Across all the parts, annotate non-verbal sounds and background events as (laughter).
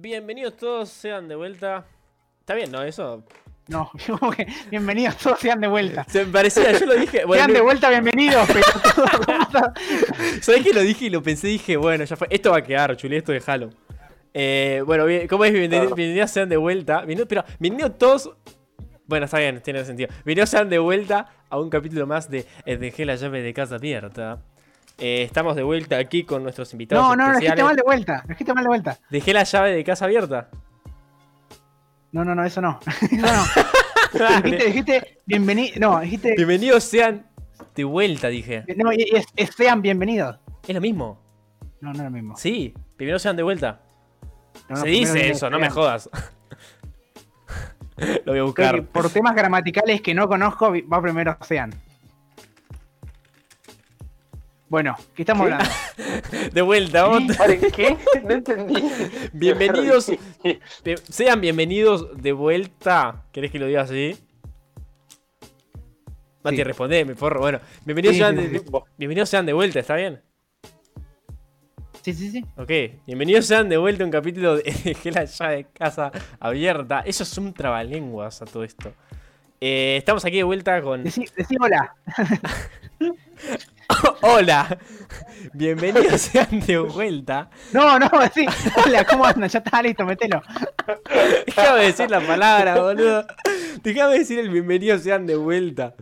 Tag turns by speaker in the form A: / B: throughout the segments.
A: Bienvenidos todos, sean de vuelta. Está bien, ¿no? Eso.
B: No, (laughs) yo como que bienvenidos todos, sean de vuelta.
A: Se me parecía, yo lo dije. Bueno,
B: sean de vuelta, bienvenidos. Pero. (laughs)
A: ¿Sabés que lo dije y lo pensé? Dije, bueno, ya fue. Esto va a quedar, chuli, esto déjalo. Eh, bueno, bien, ¿cómo es? Bienvenidos, bienvenidos sean de vuelta. Bienvenidos- pero, bienvenidos todos. Bueno, está bien, tiene sentido. Bienvenidos sean de vuelta a un capítulo más de Dejé la llave de casa abierta. Eh, estamos de vuelta aquí con nuestros invitados
B: No, no, no,
A: especiales.
B: dijiste mal de vuelta. Dijiste mal de vuelta.
A: Dejé la llave de casa abierta.
B: No, no, no, eso no. (laughs) Eso no. Dijiste, dijiste bienvenido. No, dijiste.
A: Bienvenidos sean de vuelta, dije.
B: No, es, es sean bienvenidos.
A: Es lo mismo.
B: No, no es lo mismo.
A: Sí, bienvenidos sean de vuelta.
B: No, no,
A: Se
B: primero
A: dice eso, no me jodas. (laughs) lo voy a buscar.
B: por temas gramaticales que no conozco, va primero sean. Bueno, ¿qué estamos
C: ¿Qué?
B: hablando? (laughs)
A: De vuelta.
C: Vale, ¿qué? No entendí. (laughs)
A: Bienvenidos. (laughs) Sean bienvenidos de vuelta. ¿Querés que lo diga así? Mati,
B: Sí.
A: respondeme, porro. Bueno, bienvenidos,
B: Sí,
A: sean
B: sí,
A: de,
B: sí.
A: bienvenidos sean de vuelta, ¿está bien?
B: Sí, sí, sí.
A: Ok, bienvenidos sean de vuelta a un capítulo de Dejé la llave de casa abierta. Eso es un trabalenguas a todo esto. Eh, estamos aquí de vuelta con.
B: Decí, decí hola. (coughs)
A: Hola, bienvenidos (laughs) sean de vuelta.
B: No, no, decí hola, ¿cómo andan? Ya está listo, metelo.
A: Déjame decir la palabra, boludo. Déjame decir el bienvenido sean de vuelta.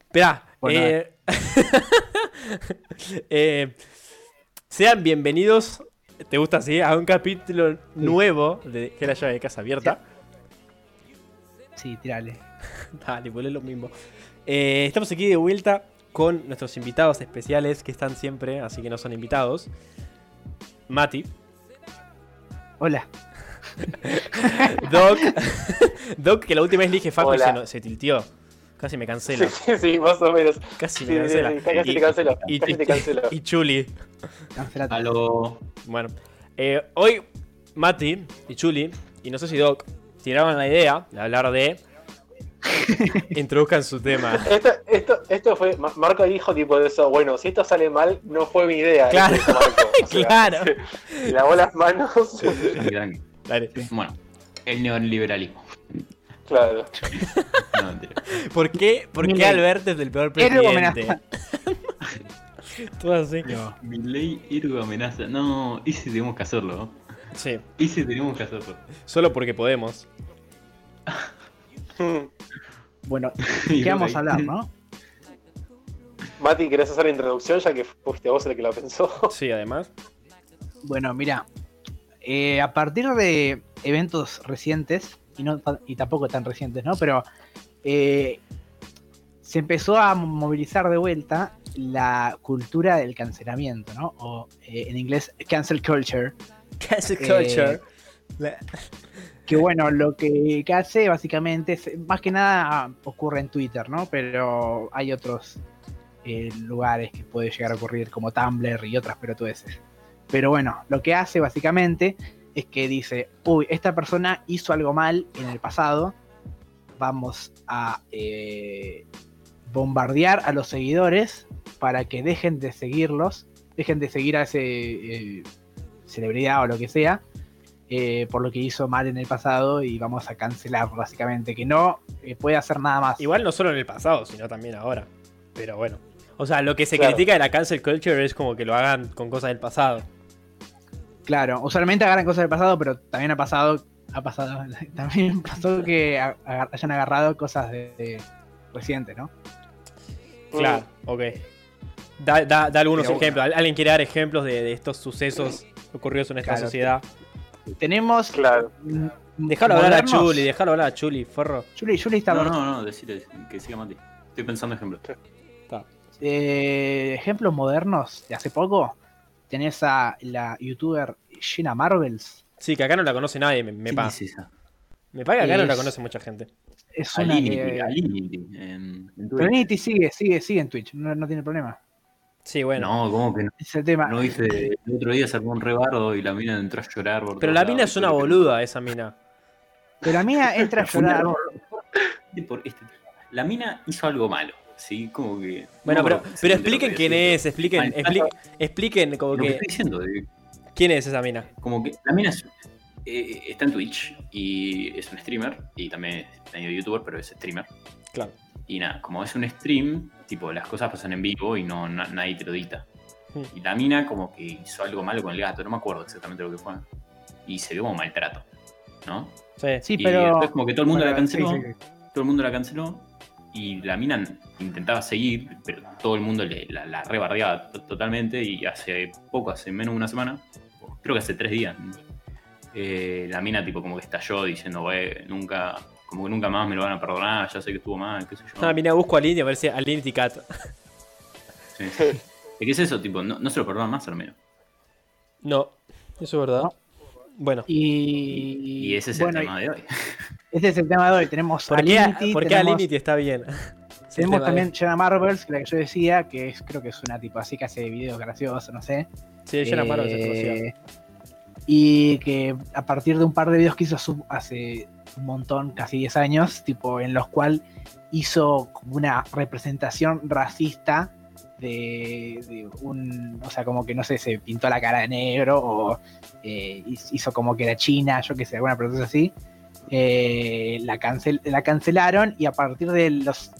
A: Esperá.
B: Bueno,
A: eh, (laughs) eh, sean bienvenidos. ¿Te gusta así? A un capítulo nuevo de Que la llave de casa abierta.
B: Sí, tirale. (laughs)
A: Dale, es lo mismo. Eh, estamos aquí de vuelta con nuestros invitados especiales que están siempre, así que no son invitados. Mati,
B: Hola. (laughs)
A: Doc, (laughs) Doc, que la última vez le dije Facu y se, no- se tiltió. Casi me cancela.
C: Sí, sí, sí, más o menos.
A: Casi
C: Sí,
A: me cancela.
C: sí, casi te cancelo,
A: Y,
C: casi
A: y-
C: te cancelo.
A: y Chuli.
B: Cancelate.
D: Aló.
A: Bueno, eh, hoy Mati y Chuli, y no sé si Doc, tiraban la idea de hablar de. (laughs) introduzcan su tema.
C: Esto, esto, esto fue. Ma- Marco dijo tipo de eso. Bueno, si esto sale mal, no fue mi idea.
A: Claro.
C: Eso dijo Marco. O (laughs) sea,
A: Claro.
C: Lavó las manos.
A: Dale.
D: Bueno, el neoliberalismo.
C: Claro. (laughs)
D: No, mentira.
A: ¿Por qué, por qué. Alberto es el peor presidente?
B: amenaza.
A: Todo así.
D: Mi ley héroe amenaza. No, ese tenemos que hacerlo. ¿no?
A: Sí,
D: Ese tenemos que hacerlo.
A: solo porque podemos. (laughs)
B: Bueno, (laughs) ¿qué vamos a hablar, no? (laughs)
C: Mati, ¿querés hacer la introducción ya que fuiste vos el que la pensó?
A: Sí, además.
B: Bueno, mira. eh, a partir de eventos recientes, y, no, y tampoco tan recientes, ¿no? Pero eh, se empezó a movilizar de vuelta la cultura del cancelamiento, ¿no? O eh, en inglés, cancel culture.
A: Cancel culture. La-
B: Que bueno, lo que, hace básicamente, más que nada ocurre en Twitter, ¿no? Pero hay otros eh, lugares que puede llegar a ocurrir, como Tumblr y otras pelotudeces. Pero bueno, lo que hace básicamente es que dice, uy, esta persona hizo algo mal en el pasado, vamos a eh, bombardear a los seguidores para que dejen de seguirlos, dejen de seguir a ese eh, celebridad o lo que sea, eh, por lo que hizo mal en el pasado y vamos a cancelarlo básicamente, que no eh, puede hacer nada más.
A: Igual no solo en el pasado, sino también ahora. Pero bueno. O sea, lo que se
C: Claro.
A: critica de la cancel culture es como que lo hagan con cosas del pasado.
B: Claro, usualmente agarran cosas del pasado, pero también ha pasado, ha pasado, (laughs) también pasó que agar- hayan agarrado cosas de, de reciente, ¿no?
A: Claro, ok. Da, da- da algunos
B: Pero
A: ejemplos. ¿Al- ¿Alguien quiere dar ejemplos de, de estos sucesos ocurridos en esta
B: Claro.
A: sociedad?
B: Tenemos.
C: Claro.
A: Déjalo hablar a Chuli, déjalo hablar a Chuli, forro.
B: Juli, Juli está
D: No, no, no, decile que siga Mati. Estoy pensando ejemplos.
A: Está.
B: Eh, ejemplos modernos de hace poco. Tenés a la youtuber Gina Marvels.
A: Sí, que acá no la conoce nadie, me, me
D: ¿Quién
A: pa.
D: es?
A: Me paga que acá no la conoce mucha gente.
B: Es una.
D: Alinity,
B: eh,
D: Alinity, en, en
B: pero
D: Twitter.
B: Niti sigue, sigue, sigue en Twitch, no, no tiene problema.
A: Sí, bueno.
D: No, ¿cómo que no?
B: Ese tema.
D: No hice. El otro día se armó un rebardo y la mina entró a llorar. por
A: Pero la mina
D: lados,
A: es una boluda, esa mina.
B: Pero la mía entra a (laughs) llorar. (laughs)
D: este- La mina hizo algo malo, ¿sí? Como que.
A: Bueno,
D: no
A: pero, pero expliquen
D: que
A: quién es, expliquen,
D: Mal
A: expli- expliquen como
D: Lo que
A: que.
D: estoy diciendo,
A: ¿Quién es esa mina?
D: Como que la mina es- eh, está en Twitch y es un streamer y también es medio youtuber, pero es streamer.
A: Claro.
D: Y nada, como es un stream, tipo, las cosas pasan en vivo y no na- nadie te lo.
A: Hmm.
D: Y la mina como que hizo algo malo con el gato, no me acuerdo exactamente lo que fue. Y se vio como maltrato, ¿no?
A: Sí.
B: Sí,
D: y
B: pero.
D: después como que todo el mundo la
B: bueno,
D: canceló,
B: sí,
D: todo el mundo la canceló y la mina intentaba seguir, pero todo el mundo le, la, la rebardeaba to- totalmente y hace poco, hace menos de una semana, creo que hace tres días, eh, la mina tipo como que estalló diciendo, "Güey, nunca, como que nunca más me lo van a perdonar, ya sé que estuvo mal, qué sé yo.
A: Ah, mira, busco a Lindy, aparece a Lindy Cat.
D: Sí. ¿Y qué es eso? Tipo, no, no se lo perdonan más al menos.
A: No, eso es verdad.
B: No.
A: Bueno,
B: Y,
D: Y ese es
B: bueno,
D: el tema de hoy. (laughs)
B: Ese es el tema de hoy. Tenemos
A: ¿por
B: a Linity,
A: ¿por qué a
B: tenemos-
A: está bien? (laughs)
B: Tenemos también
A: de-
B: Jenna Marbles, que la que yo decía, que es, creo que es una tipo así que hace videos graciosos, no sé.
A: Sí, Jenna Marbles es
B: Eh,
A: conocida.
B: Y que a partir de un par de videos que hizo hace un montón, casi 10 años, tipo en los cuales hizo como una representación racista de, de un, o sea, como que no sé, se pintó la cara de negro o eh, hizo como que era china, yo qué sé, alguna cosa así. Eh, la, cancel, la cancelaron y a partir de los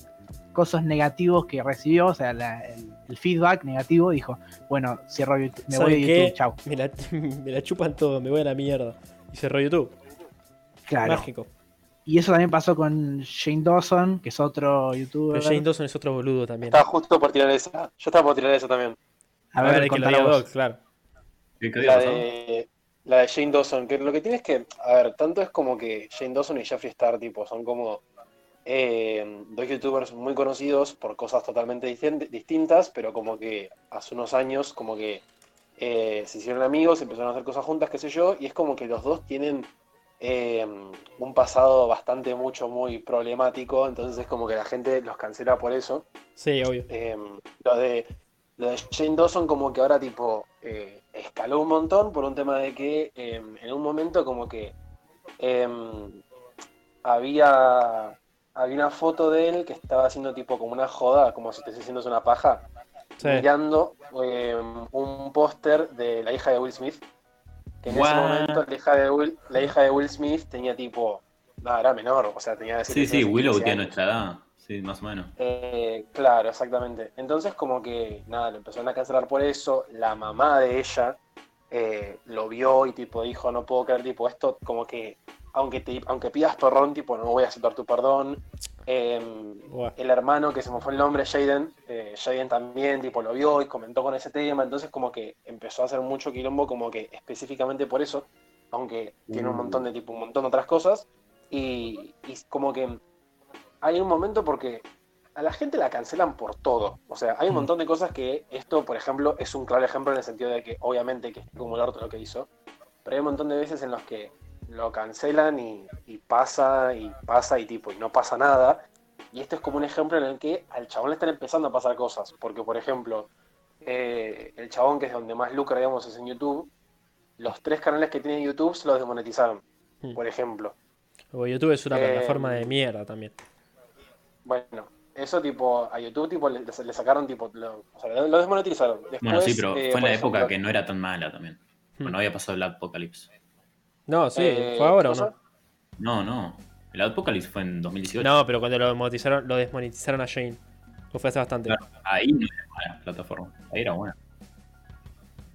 B: cosas negativos que recibió, o sea, la- el, el feedback negativo, dijo, bueno, cierro YouTube, me voy
A: ¿Saben
B: de
A: qué?
B: YouTube, chau.
A: Me la, (laughs) me la chupan todo, me voy a la mierda. Y cerró YouTube.
B: Claro.
A: Mágico.
B: Y eso también pasó con Shane Dawson, que es otro youtuber.
A: Pero Jane Dawson es otro boludo también.
C: Estaba justo por tirar esa. Yo estaba por tirar esa también.
B: A ver,
A: hay que
B: vos.
A: Doc, claro.
D: ¿Qué, qué había
C: La de, la de Shane Dawson, que lo que tiene es que, a ver, tanto es como que Shane Dawson y Jeffree Star, tipo, son como eh, dos youtubers muy conocidos por cosas totalmente distin- distintas, pero como que hace unos años, como que eh, se hicieron amigos, empezaron a hacer cosas juntas, qué sé yo, y es como que los dos tienen eh, un pasado bastante, mucho, muy problemático, entonces es como que la gente los cancela por eso.
A: Sí, obvio.
C: Eh, lo de lo de Dawson como que ahora tipo eh, escaló un montón por un tema de que eh, en un momento como que eh, había había una foto de él que estaba haciendo tipo como una joda, como si te haciendo una paja,
A: Sí.
C: mirando un póster de la hija de Will Smith. Que en ese momento la hija de Will, la hija de Will Smith tenía tipo, nada, era menor, o sea, tenía
D: Sí,
C: 17,
D: sí, Willow
C: 15
D: tiene nuestra edad. Sí, más o menos.
C: Eh, claro, exactamente. Entonces como que nada, lo empezaron a cancelar por eso. La mamá de ella eh, lo vio y tipo dijo, no puedo creer, tipo, esto como que aunque te, aunque pidas perdón, tipo, no voy a aceptar tu perdón. Eh, el hermano que se me fue el nombre, Jaden, eh, Jaden también tipo lo vio y comentó con ese tema, entonces como que empezó a hacer mucho quilombo como que específicamente por eso, aunque tiene un montón de tipo un montón de otras cosas y, y como que hay un momento porque a la gente la cancelan por todo, o sea, hay un
B: Mm.
C: montón de cosas que esto, por ejemplo, es un claro ejemplo en el sentido de que obviamente que es como el orto lo que hizo, pero hay un montón de veces en los que lo cancelan y, y pasa y pasa y tipo y no pasa nada. Y esto es como un ejemplo en el que al chabón le están empezando a pasar cosas. Porque, por ejemplo, eh, el chabón que es donde más lucra, digamos, es en YouTube, los tres canales que tiene YouTube se los desmonetizaron.
A: Hmm.
C: Por ejemplo.
A: Porque YouTube es una
C: Eh,
A: plataforma de mierda también.
C: Bueno, eso tipo, a YouTube tipo le, le sacaron tipo, lo, o sea, lo desmonetizaron. Después,
D: Bueno, sí, pero
C: eh,
D: fue en la época que no era tan mala también.
A: Hmm.
D: No había pasado el Apocalypse.
A: No, sí,
C: eh,
A: ¿fue ahora o no?
D: No, no. El Apocalypse fue en 2018.
A: No, pero cuando lo desmonetizaron, lo desmonetizaron a Shane. O fue hace bastante.
D: Claro, ahí no era mala la plataforma. Ahí era buena.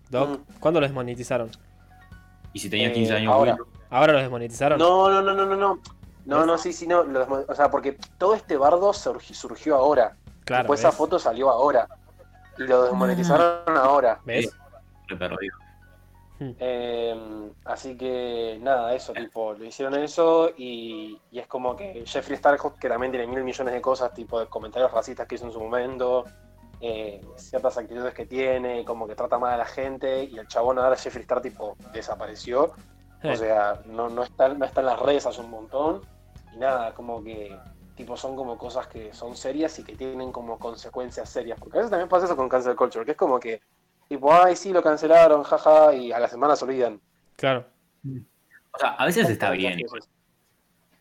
A: Doc,
C: Mm.
A: ¿cuándo lo desmonetizaron?
D: Y si tenía
C: Eh,
D: 15 años,
C: ahora.
D: Will,
A: ¿Ahora lo desmonetizaron?
C: No, no, no, no, no, no. No, no, sí, sí, no. lo o sea, porque todo este bardo surgi- surgió ahora.
A: claro.
C: Después esa foto salió ahora. Y lo desmonetizaron ahora.
A: ¿Ves?
D: perdido.
C: Eh, así que nada, eso, tipo, lo hicieron eso y, y es como que Jeffree Star, que también tiene mil millones de cosas, tipo de comentarios racistas que hizo en su momento, eh, ciertas actitudes que tiene, como que trata mal a la gente, y el chabón ahora Jeffree Star, tipo, desapareció.
A: Eh,
C: O sea, no, no, está, no está en las redes hace un montón. Y nada, como que tipo son como cosas que son serias y que tienen como consecuencias serias. Porque a veces también pasa eso con cancel culture, que es como que, tipo, ay, sí, lo cancelaron, jaja, y a la semana se olvidan.
A: claro.
D: O sea, a veces está bien.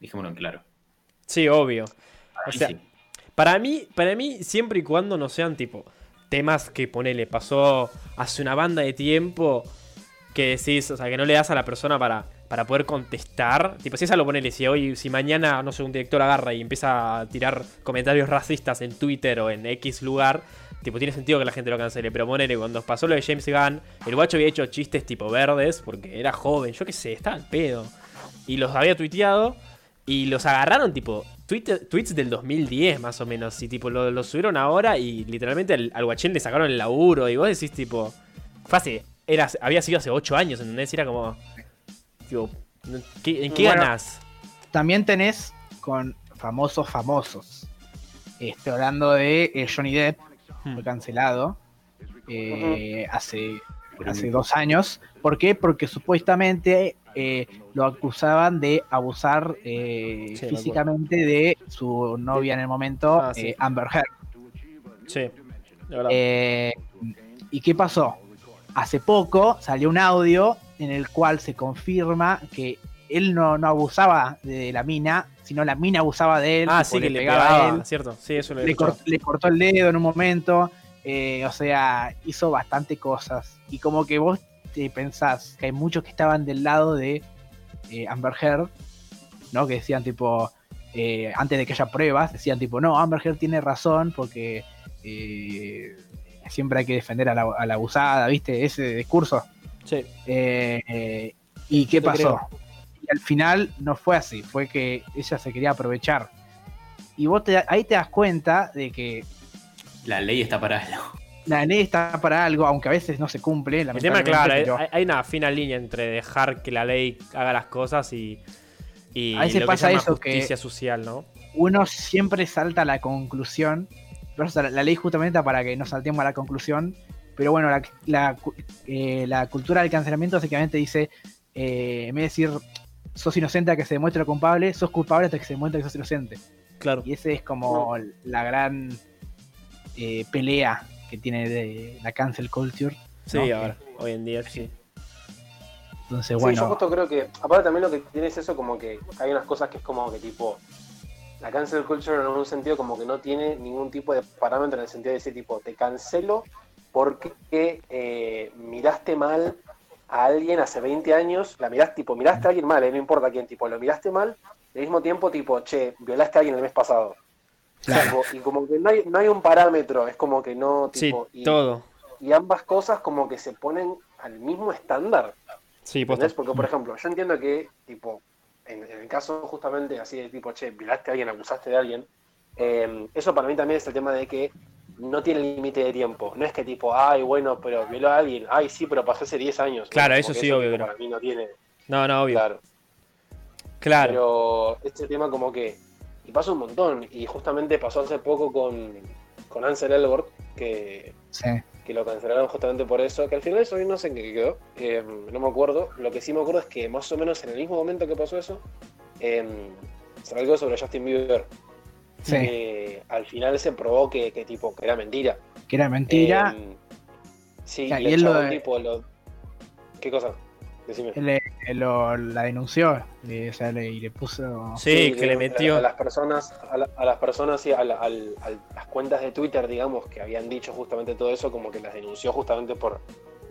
D: Dijémoslo en claro.
A: Sí, obvio.
D: Para
A: O
D: mí
A: sea,
D: sí.
A: Para mí, para mí, siempre y cuando no sean tipo temas que ponele, pasó hace una banda de tiempo que decís, o sea, que no le das a la persona para, para poder contestar. Tipo, si esa lo ponele, si hoy, si mañana, no sé, un director agarra y empieza a tirar comentarios racistas en Twitter o en X lugar, tipo, tiene sentido que la gente lo cancele. Pero ponele, cuando pasó lo de James Gunn, el guacho había hecho chistes tipo verdes porque era joven, yo qué sé, estaba al pedo. Y los había tuiteado y los agarraron, tipo, tweet- tweets del 2010 más o menos. Y tipo, lo, lo subieron ahora y literalmente al, al guachín le sacaron el laburo. Y vos decís, tipo, fue hace- era, había sido hace 8 años, ¿entendés? Y era como, tipo, ¿qué- ¿en qué
B: Bueno,
A: ganas?
B: También tenés con famosos famosos. Estoy hablando de eh, Johnny Depp,
A: Hmm.
B: fue cancelado eh, hace, hace dos años. ¿Por qué? Porque supuestamente eh, lo acusaban de abusar eh,
A: Sí,
B: físicamente de su novia en el momento,
A: Ah, sí.
B: eh, Amber Heard.
A: Sí, de verdad.
B: Eh, ¿Y qué pasó? Hace poco salió un audio en el cual se confirma que él no, no abusaba de la mina, sino la mina abusaba de él.
A: ah, sí, que le
B: pegaba
A: pegaba,
B: a él,
A: ¿cierto? Sí, eso lo he
B: le, cortó el dedo en un momento. eh, o sea, hizo bastante cosas. Y como que vos te pensás que hay muchos que estaban del lado de eh, Amber Heard, ¿no? Que decían tipo, eh, antes de que haya pruebas, decían tipo, no, Amber Heard tiene razón porque siempre hay que defender a la, a la abusada, ¿viste? Ese discurso.
A: Sí.
B: ¿Y qué
A: Te
B: pasó? Y al final no fue así, fue que ella se quería aprovechar. Y vos te- ahí te das cuenta de que
D: La ley está para algo.
B: la ley está para algo, aunque a veces no se cumple.
A: El tema, claro, hay,
B: pero
A: hay una fina línea entre dejar que la ley haga las cosas y, y
B: A veces
A: lo
B: pasa
A: que se llama
B: eso, que-
A: justicia social, ¿no?
B: uno siempre salta a la conclusión. Pero, o sea, la, la ley justamente para que no saltemos a la conclusión. Pero bueno, la, la eh, la cultura del cancelamiento básicamente dice, eh, en vez de decir, sos inocente a que se demuestre lo culpable, sos culpable hasta que se demuestre que sos inocente.
A: Claro.
B: Y ese es como la gran eh, pelea que tiene de la cancel culture.
A: Sí,
B: ¿no?
A: ahora, hoy en día sí.
B: Entonces,
C: Sí, yo
B: bueno,
C: justo creo que, aparte también lo que tiene es eso como que hay unas cosas que es como que tipo, la cancel culture en un sentido como que no tiene ningún tipo de parámetro en el sentido de decir tipo, te cancelo porque eh, miraste mal a alguien hace 20 años, la miraste, tipo, miraste a alguien mal, eh, no importa quién, tipo, lo miraste mal, y al mismo tiempo, tipo, che, violaste a alguien el mes pasado.
B: Claro.
C: Y como que no hay, no hay un parámetro, es como que no,
A: Sí,
C: tipo, y,
A: todo.
C: y ambas cosas como que se ponen al mismo estándar.
A: Sí.
C: ¿Entendés? Porque, por ejemplo, yo entiendo que, tipo, en, en el caso justamente así de tipo, che, violaste a alguien, abusaste de alguien, eh, eso para mí también es el tema de que no tiene límite de tiempo. No es que tipo, ay, bueno, pero violó a alguien, ay, sí, pero pasó hace 10 años.
A: Claro,
C: No,
A: eso sí, obvio no.
C: Para mí no tiene,
A: No, no, obvio.
C: claro.
A: Claro.
C: Pero este tema como que, y pasa un montón, y justamente pasó hace poco con, con Ansel Elgort, que
B: sí.
C: que lo cancelaron justamente por eso, que al final eso no sé en qué quedó, eh, no me acuerdo. Lo que sí me acuerdo es que más o menos en el mismo momento que pasó eso, eh, salió algo sobre Justin Bieber,
B: sí,
C: que al final se probó que, que tipo que era mentira.
B: que era mentira.
C: Eh, sí,
B: Ya,
C: y
B: y
C: el
B: él lo de-
C: tipo lo... ¿Qué cosa? Decime.
B: le- lo- la denunció le, o sea, le, y le puso
A: sí, que le
C: a-
A: metió.
C: a las personas a, la- a las personas y a, la- al- al- las cuentas de Twitter digamos que habían dicho justamente todo eso como que las denunció justamente por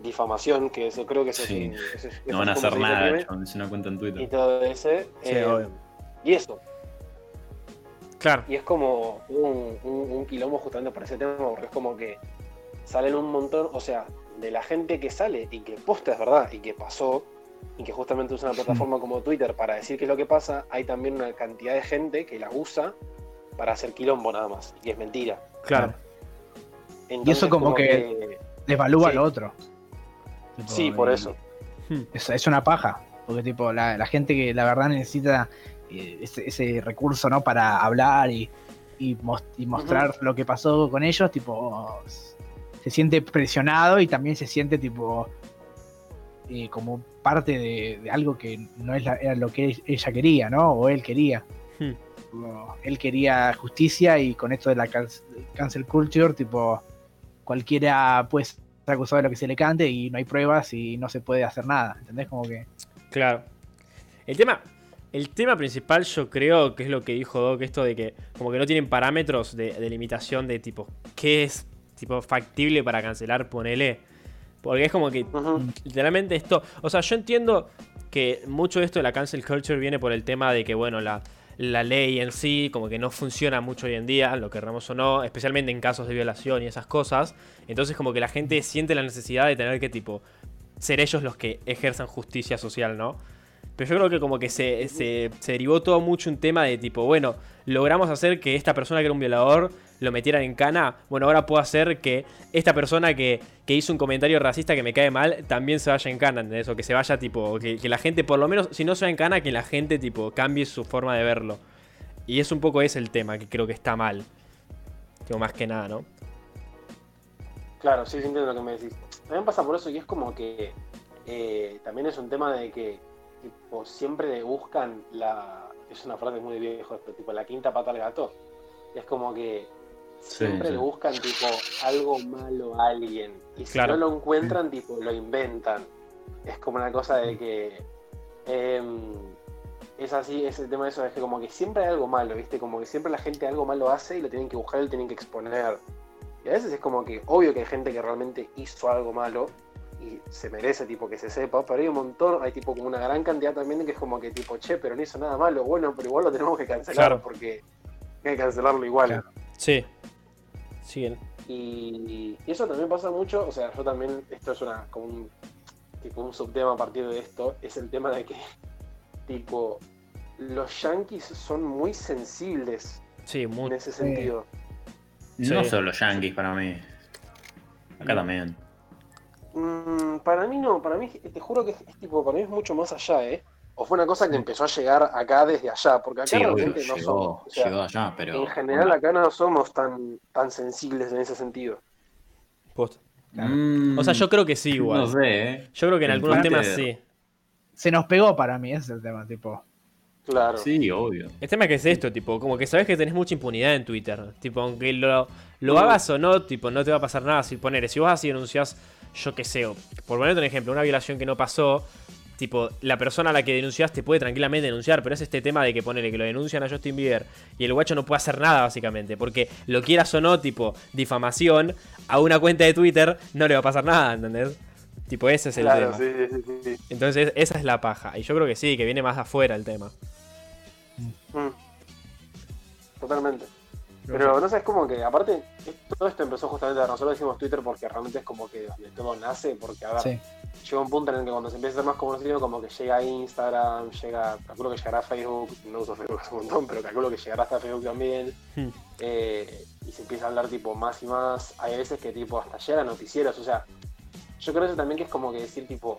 C: difamación que eso creo que eso
D: Sí.
C: es, eso
D: No van a hacer nada, es una cuenta en
C: y
D: Twitter.
C: todo ese
A: Sí,
C: eh,
A: obvio.
C: y eso
A: Claro.
C: y es como un, un, un quilombo justamente por ese tema porque es como que salen un montón o sea de la gente que sale y que posta es verdad y que pasó y que justamente usa una plataforma como Twitter para decir qué es lo que pasa, hay también una cantidad de gente que la usa para hacer quilombo nada más, y es mentira.
A: Claro.
C: Entonces,
B: eso como que- devalúa
C: Sí.
B: lo otro. Tipo,
C: Sí, por
B: y-
C: eso.
B: Es, es una paja. Porque tipo, la, la gente que la verdad necesita eh, ese, ese recurso, ¿no? Para hablar y, y, mos- y mostrar lo que pasó con ellos, tipo, se siente presionado y también se siente tipo eh, como parte de, de algo que no es la- era lo que ella quería, ¿no? O él quería.
A: Hmm.
B: Él quería justicia y con esto de la can- cancel culture, tipo, cualquiera puede ser acusado de lo que se le cante y no hay pruebas y no se puede hacer nada. ¿Entendés? Como que.
A: Claro. El tema, el tema principal yo creo que es lo que dijo Doc, esto de que como que no tienen parámetros de, de limitación de tipo, ¿qué es tipo factible para cancelar? Ponele. Porque es como que literalmente esto. O sea, yo entiendo que mucho de esto de la cancel culture viene por el tema de que, bueno, la, la ley en sí, como que no funciona mucho hoy en día, lo querramos o no, especialmente en casos de violación y esas cosas. Entonces, como que la gente siente la necesidad de tener que, tipo, ser ellos los que ejerzan justicia social, ¿no? Pero yo creo que como que se, se, se derivó todo mucho un tema de tipo, bueno, logramos hacer que esta persona que era un violador lo metieran en cana. Bueno, ahora puedo hacer que esta persona que, que hizo un comentario racista que me cae mal también se vaya en cana, ¿entendés? O que se vaya tipo, que, la gente, por lo menos, si no se va en cana, que la gente tipo cambie su forma de verlo. Y es un poco ese el tema que creo que está mal. Digo, más que nada, ¿no?
C: Claro, sí, sí entiendo lo que me decís. También pasa por eso y es como que eh, también es un tema de que tipo, siempre buscan la. Es una frase muy vieja, esto, tipo la quinta pata al gato. Es como que siempre
D: sí.
C: le buscan tipo algo malo a alguien. Y si
A: Claro.
C: no lo encuentran, tipo, lo inventan. Es como una cosa de que. em, es así, es el tema de eso, es que como que siempre hay algo malo, ¿viste? Como que siempre la gente algo malo hace y lo tienen que buscar y lo tienen que exponer. Y a veces es como que, obvio que hay gente que realmente hizo algo malo y se merece, tipo, que se sepa, pero hay un montón, hay tipo como una gran cantidad también que es como que, tipo, che, pero no hizo nada malo, bueno, pero igual lo tenemos que cancelar
A: Claro.
C: porque hay que cancelarlo igual.
B: Claro.
A: Sí. Siguen.
C: Y, y eso también pasa mucho, o sea, yo también, esto es una, como un, tipo un subtema a partir de esto, es el tema de que, tipo, los yankees son muy sensibles
A: Sí,
C: en
A: muy.
C: ese sentido.
D: No
A: Sí.
D: solo yankees para mí. Acá también.
C: Mm, para mí no, para mí, te juro que es, es tipo, para mí es mucho más allá, ¿eh? O fue una cosa que empezó a llegar acá desde allá, porque acá
D: Sí, obvio,
C: realmente no
D: llegó,
C: somos. o sea,
D: llegó allá, pero.
C: en general acá no somos tan, tan sensibles en ese sentido.
A: Posta.
D: Mm,
A: O sea, yo creo que sí, igual.
D: No sé, ¿eh?
A: Yo creo que en algunos temas sí.
B: Se nos pegó para mí, ese es el tema, tipo.
C: Claro.
D: Sí, obvio.
A: El tema es que es esto, tipo, como que sabes que tenés mucha impunidad en Twitter. Tipo, aunque lo, lo hagas o no, tipo, no te va a pasar nada. Si poner, si vos así denunciás, yo qué sé, por ponerte un ejemplo, una violación que no pasó, tipo, la persona a la que denunciás te puede tranquilamente denunciar, pero es este tema de que ponele que lo denuncian a Justin Bieber y el guacho no puede hacer nada, básicamente, porque lo quieras o no, tipo, difamación, a una cuenta de Twitter no le va a pasar nada, ¿entendés? Tipo, ese es el
C: Claro,
A: tema.
C: sí, sí, sí.
A: Entonces, esa es la paja. Y yo creo que sí, que viene más afuera el tema.
C: Mm. Totalmente. Pero no sé, es como que, aparte, todo esto empezó justamente, nosotros decimos Twitter porque realmente es como que donde todo nace, porque a ver,
B: Sí.
C: llega un punto en el que cuando se empieza a ser más conocido, como que llega a Instagram, llega, calculo que llegará a Facebook, no uso Facebook hace un montón, pero calculo que llegará hasta Facebook también,
A: Hmm.
C: eh, y se empieza a hablar tipo más y más, hay veces que tipo hasta llega a noticieros, o sea, yo creo eso también que es como que decir tipo,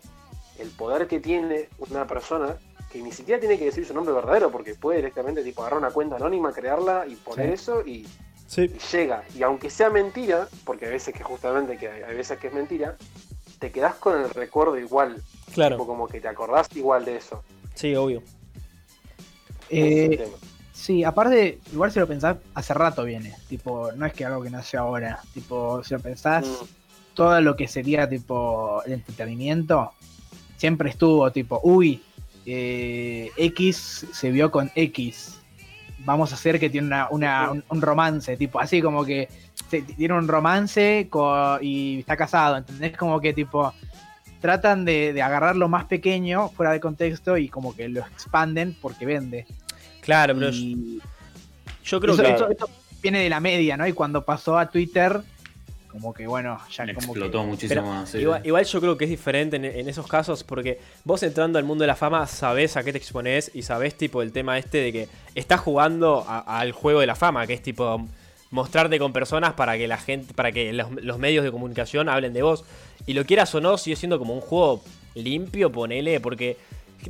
C: el poder que tiene una persona, que ni siquiera tiene que decir su nombre verdadero, porque puede directamente tipo agarrar una cuenta anónima, crearla y poner
B: Sí.
C: eso y
A: Sí.
C: y llega. Y aunque sea mentira, porque hay veces que justamente que hay, hay veces que es mentira, te quedás con el recuerdo igual. Tipo,
A: Claro.
C: como que te acordás igual de eso.
A: Sí, obvio.
B: Eh, sí, aparte, igual si lo pensás, hace rato viene. Tipo, no es que algo que nació ahora. Tipo, si lo pensás,
C: Mm,
B: todo lo que sería tipo el entretenimiento siempre estuvo tipo, uy, eh, X se vio con X. Vamos a hacer que tiene una, una- un, un romance, tipo, así como que se- tiene un romance co- y está casado, ¿entendés? Como que tipo tratan de, de agarrar lo más pequeño fuera de contexto y como que lo expanden porque vende.
A: Claro, pero
B: Y
A: yo creo
B: eso,
A: que.
B: eso- eso viene de la media, ¿no? Y cuando pasó a Twitter, como que bueno, ya como que...
D: Explotó muchísimo
A: Pero
D: más. sí.
A: Igual, igual yo creo que es diferente en, en esos casos porque vos entrando al mundo de la fama sabés a qué te exponés y sabés tipo el tema este de que estás jugando al juego de la fama, que es tipo mostrarte con personas para que la gente, para que los, los medios de comunicación hablen de vos. Y lo quieras o no, sigue siendo como un juego limpio, ponele, porque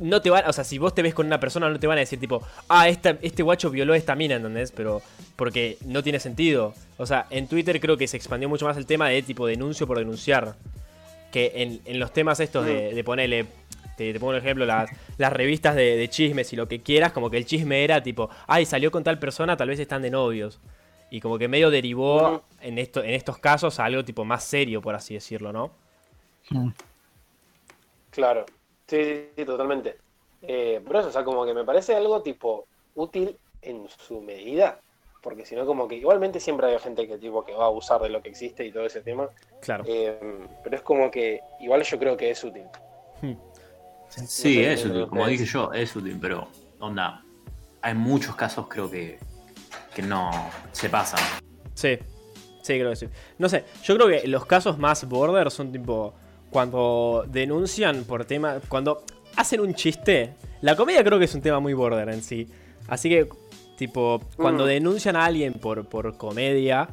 A: no te van, o sea, si vos te ves con una persona no te van a decir tipo, ah, esta, este guacho violó a esta mina, ¿entendés? Pero porque no tiene sentido. O sea, en Twitter creo que se expandió mucho más el tema de tipo denuncio por denunciar. Que en, en los temas estos de, de ponerle, te, te pongo un ejemplo, las, las revistas de, de chismes y lo que quieras, como que el chisme era tipo, ay, salió con tal persona, tal vez están de novios. Y como que medio derivó
C: Ujú.
A: en, esto, en estos casos a algo tipo más serio, por así decirlo, ¿no?
B: Mm.
C: Claro. Sí, sí, sí, totalmente. Eh, pero eso, o sea, como que me parece algo tipo útil en su medida. porque si no, como que igualmente siempre hay gente que tipo que va a abusar de lo que existe y todo ese tema.
A: Claro.
C: Eh, pero es como que igual yo creo que es útil.
A: Hmm.
D: Sí,
C: No sé,
D: es útil, como dije yo, es útil, pero onda, hay muchos casos creo que, que no se pasan.
A: Sí, sí, creo que sí. No sé, yo creo que los casos más border son tipo cuando denuncian por tema, cuando hacen un chiste. La comedia creo que es un tema muy border en sí. Así que, tipo, cuando
C: Mm.
A: denuncian a alguien por, por comedia,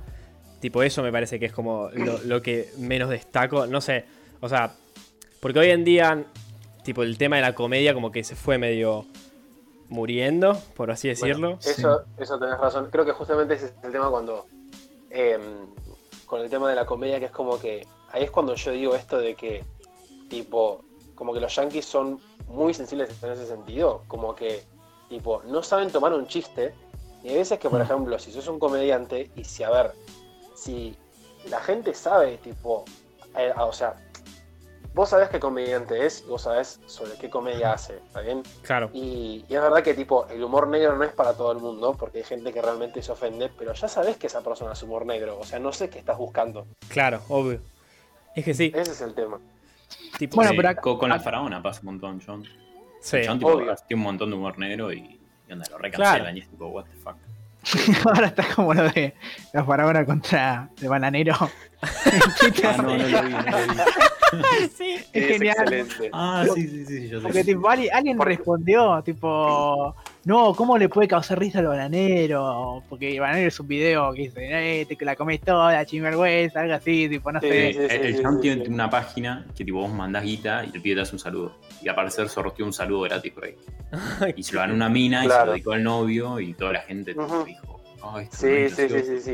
A: tipo, eso me parece que es como lo, lo que menos destaco. No sé, o sea, porque hoy en día, tipo, el tema de la comedia como que se fue medio muriendo, por así decirlo.
C: Eso, eso tenés razón. Creo que justamente ese es el tema cuando. eh, con el tema de la comedia, que es como que. Ahí es cuando yo digo esto de que, tipo, como que los yankees son muy sensibles en ese sentido. Como que, tipo, no saben tomar un chiste. Y hay veces que, por
B: Mm.
C: ejemplo, si sos un comediante y si, a ver, si la gente sabe, tipo, eh, o sea, vos sabés qué comediante es y vos sabés sobre qué comedia hace, ¿está bien?
A: Claro.
C: Y, y es verdad que tipo el humor negro no es para todo el mundo, porque hay gente que realmente se ofende, pero ya sabes que esa persona es humor negro, o sea, no sé qué estás buscando.
A: Claro, obvio. Es que sí.
C: Ese es el tema.
A: Tipo,
B: Bueno,
D: Sí,
B: pero
D: con, con la faraona pasa un montón, John.
A: sí.
D: John tipo,
C: obvio.
D: tiene un montón de humor negro y, y onda, lo recancelan
A: Claro.
D: y es tipo, what the fuck. (laughs)
B: Ahora está como lo de la faraona contra el bananero. (laughs)
D: Ah, no, no lo vi, no lo vi.
A: sí.
B: Es genial.
C: excelente.
D: Ah, sí, sí, sí, yo sé.
B: Porque tipo, alguien, alguien respondió, tipo, no, ¿cómo le puede causar risa al bananero? Porque el bananero es un video que dice, eh, te la comes toda, chingüengüenza, algo así, tipo, no
C: Sí,
B: sé.
C: sí,
D: el John
C: sí,
D: tiene
C: sí.
D: una página que tipo vos mandás guita y el pibe te hace un saludo. Y al parecer sorteó un saludo gratis por ahí. (laughs) Y se lo ganó una mina y se lo dedicó al novio y toda la gente tipo,
C: Ujú.
D: dijo, oh, esto
C: Sí, sí, sí, sí, sí.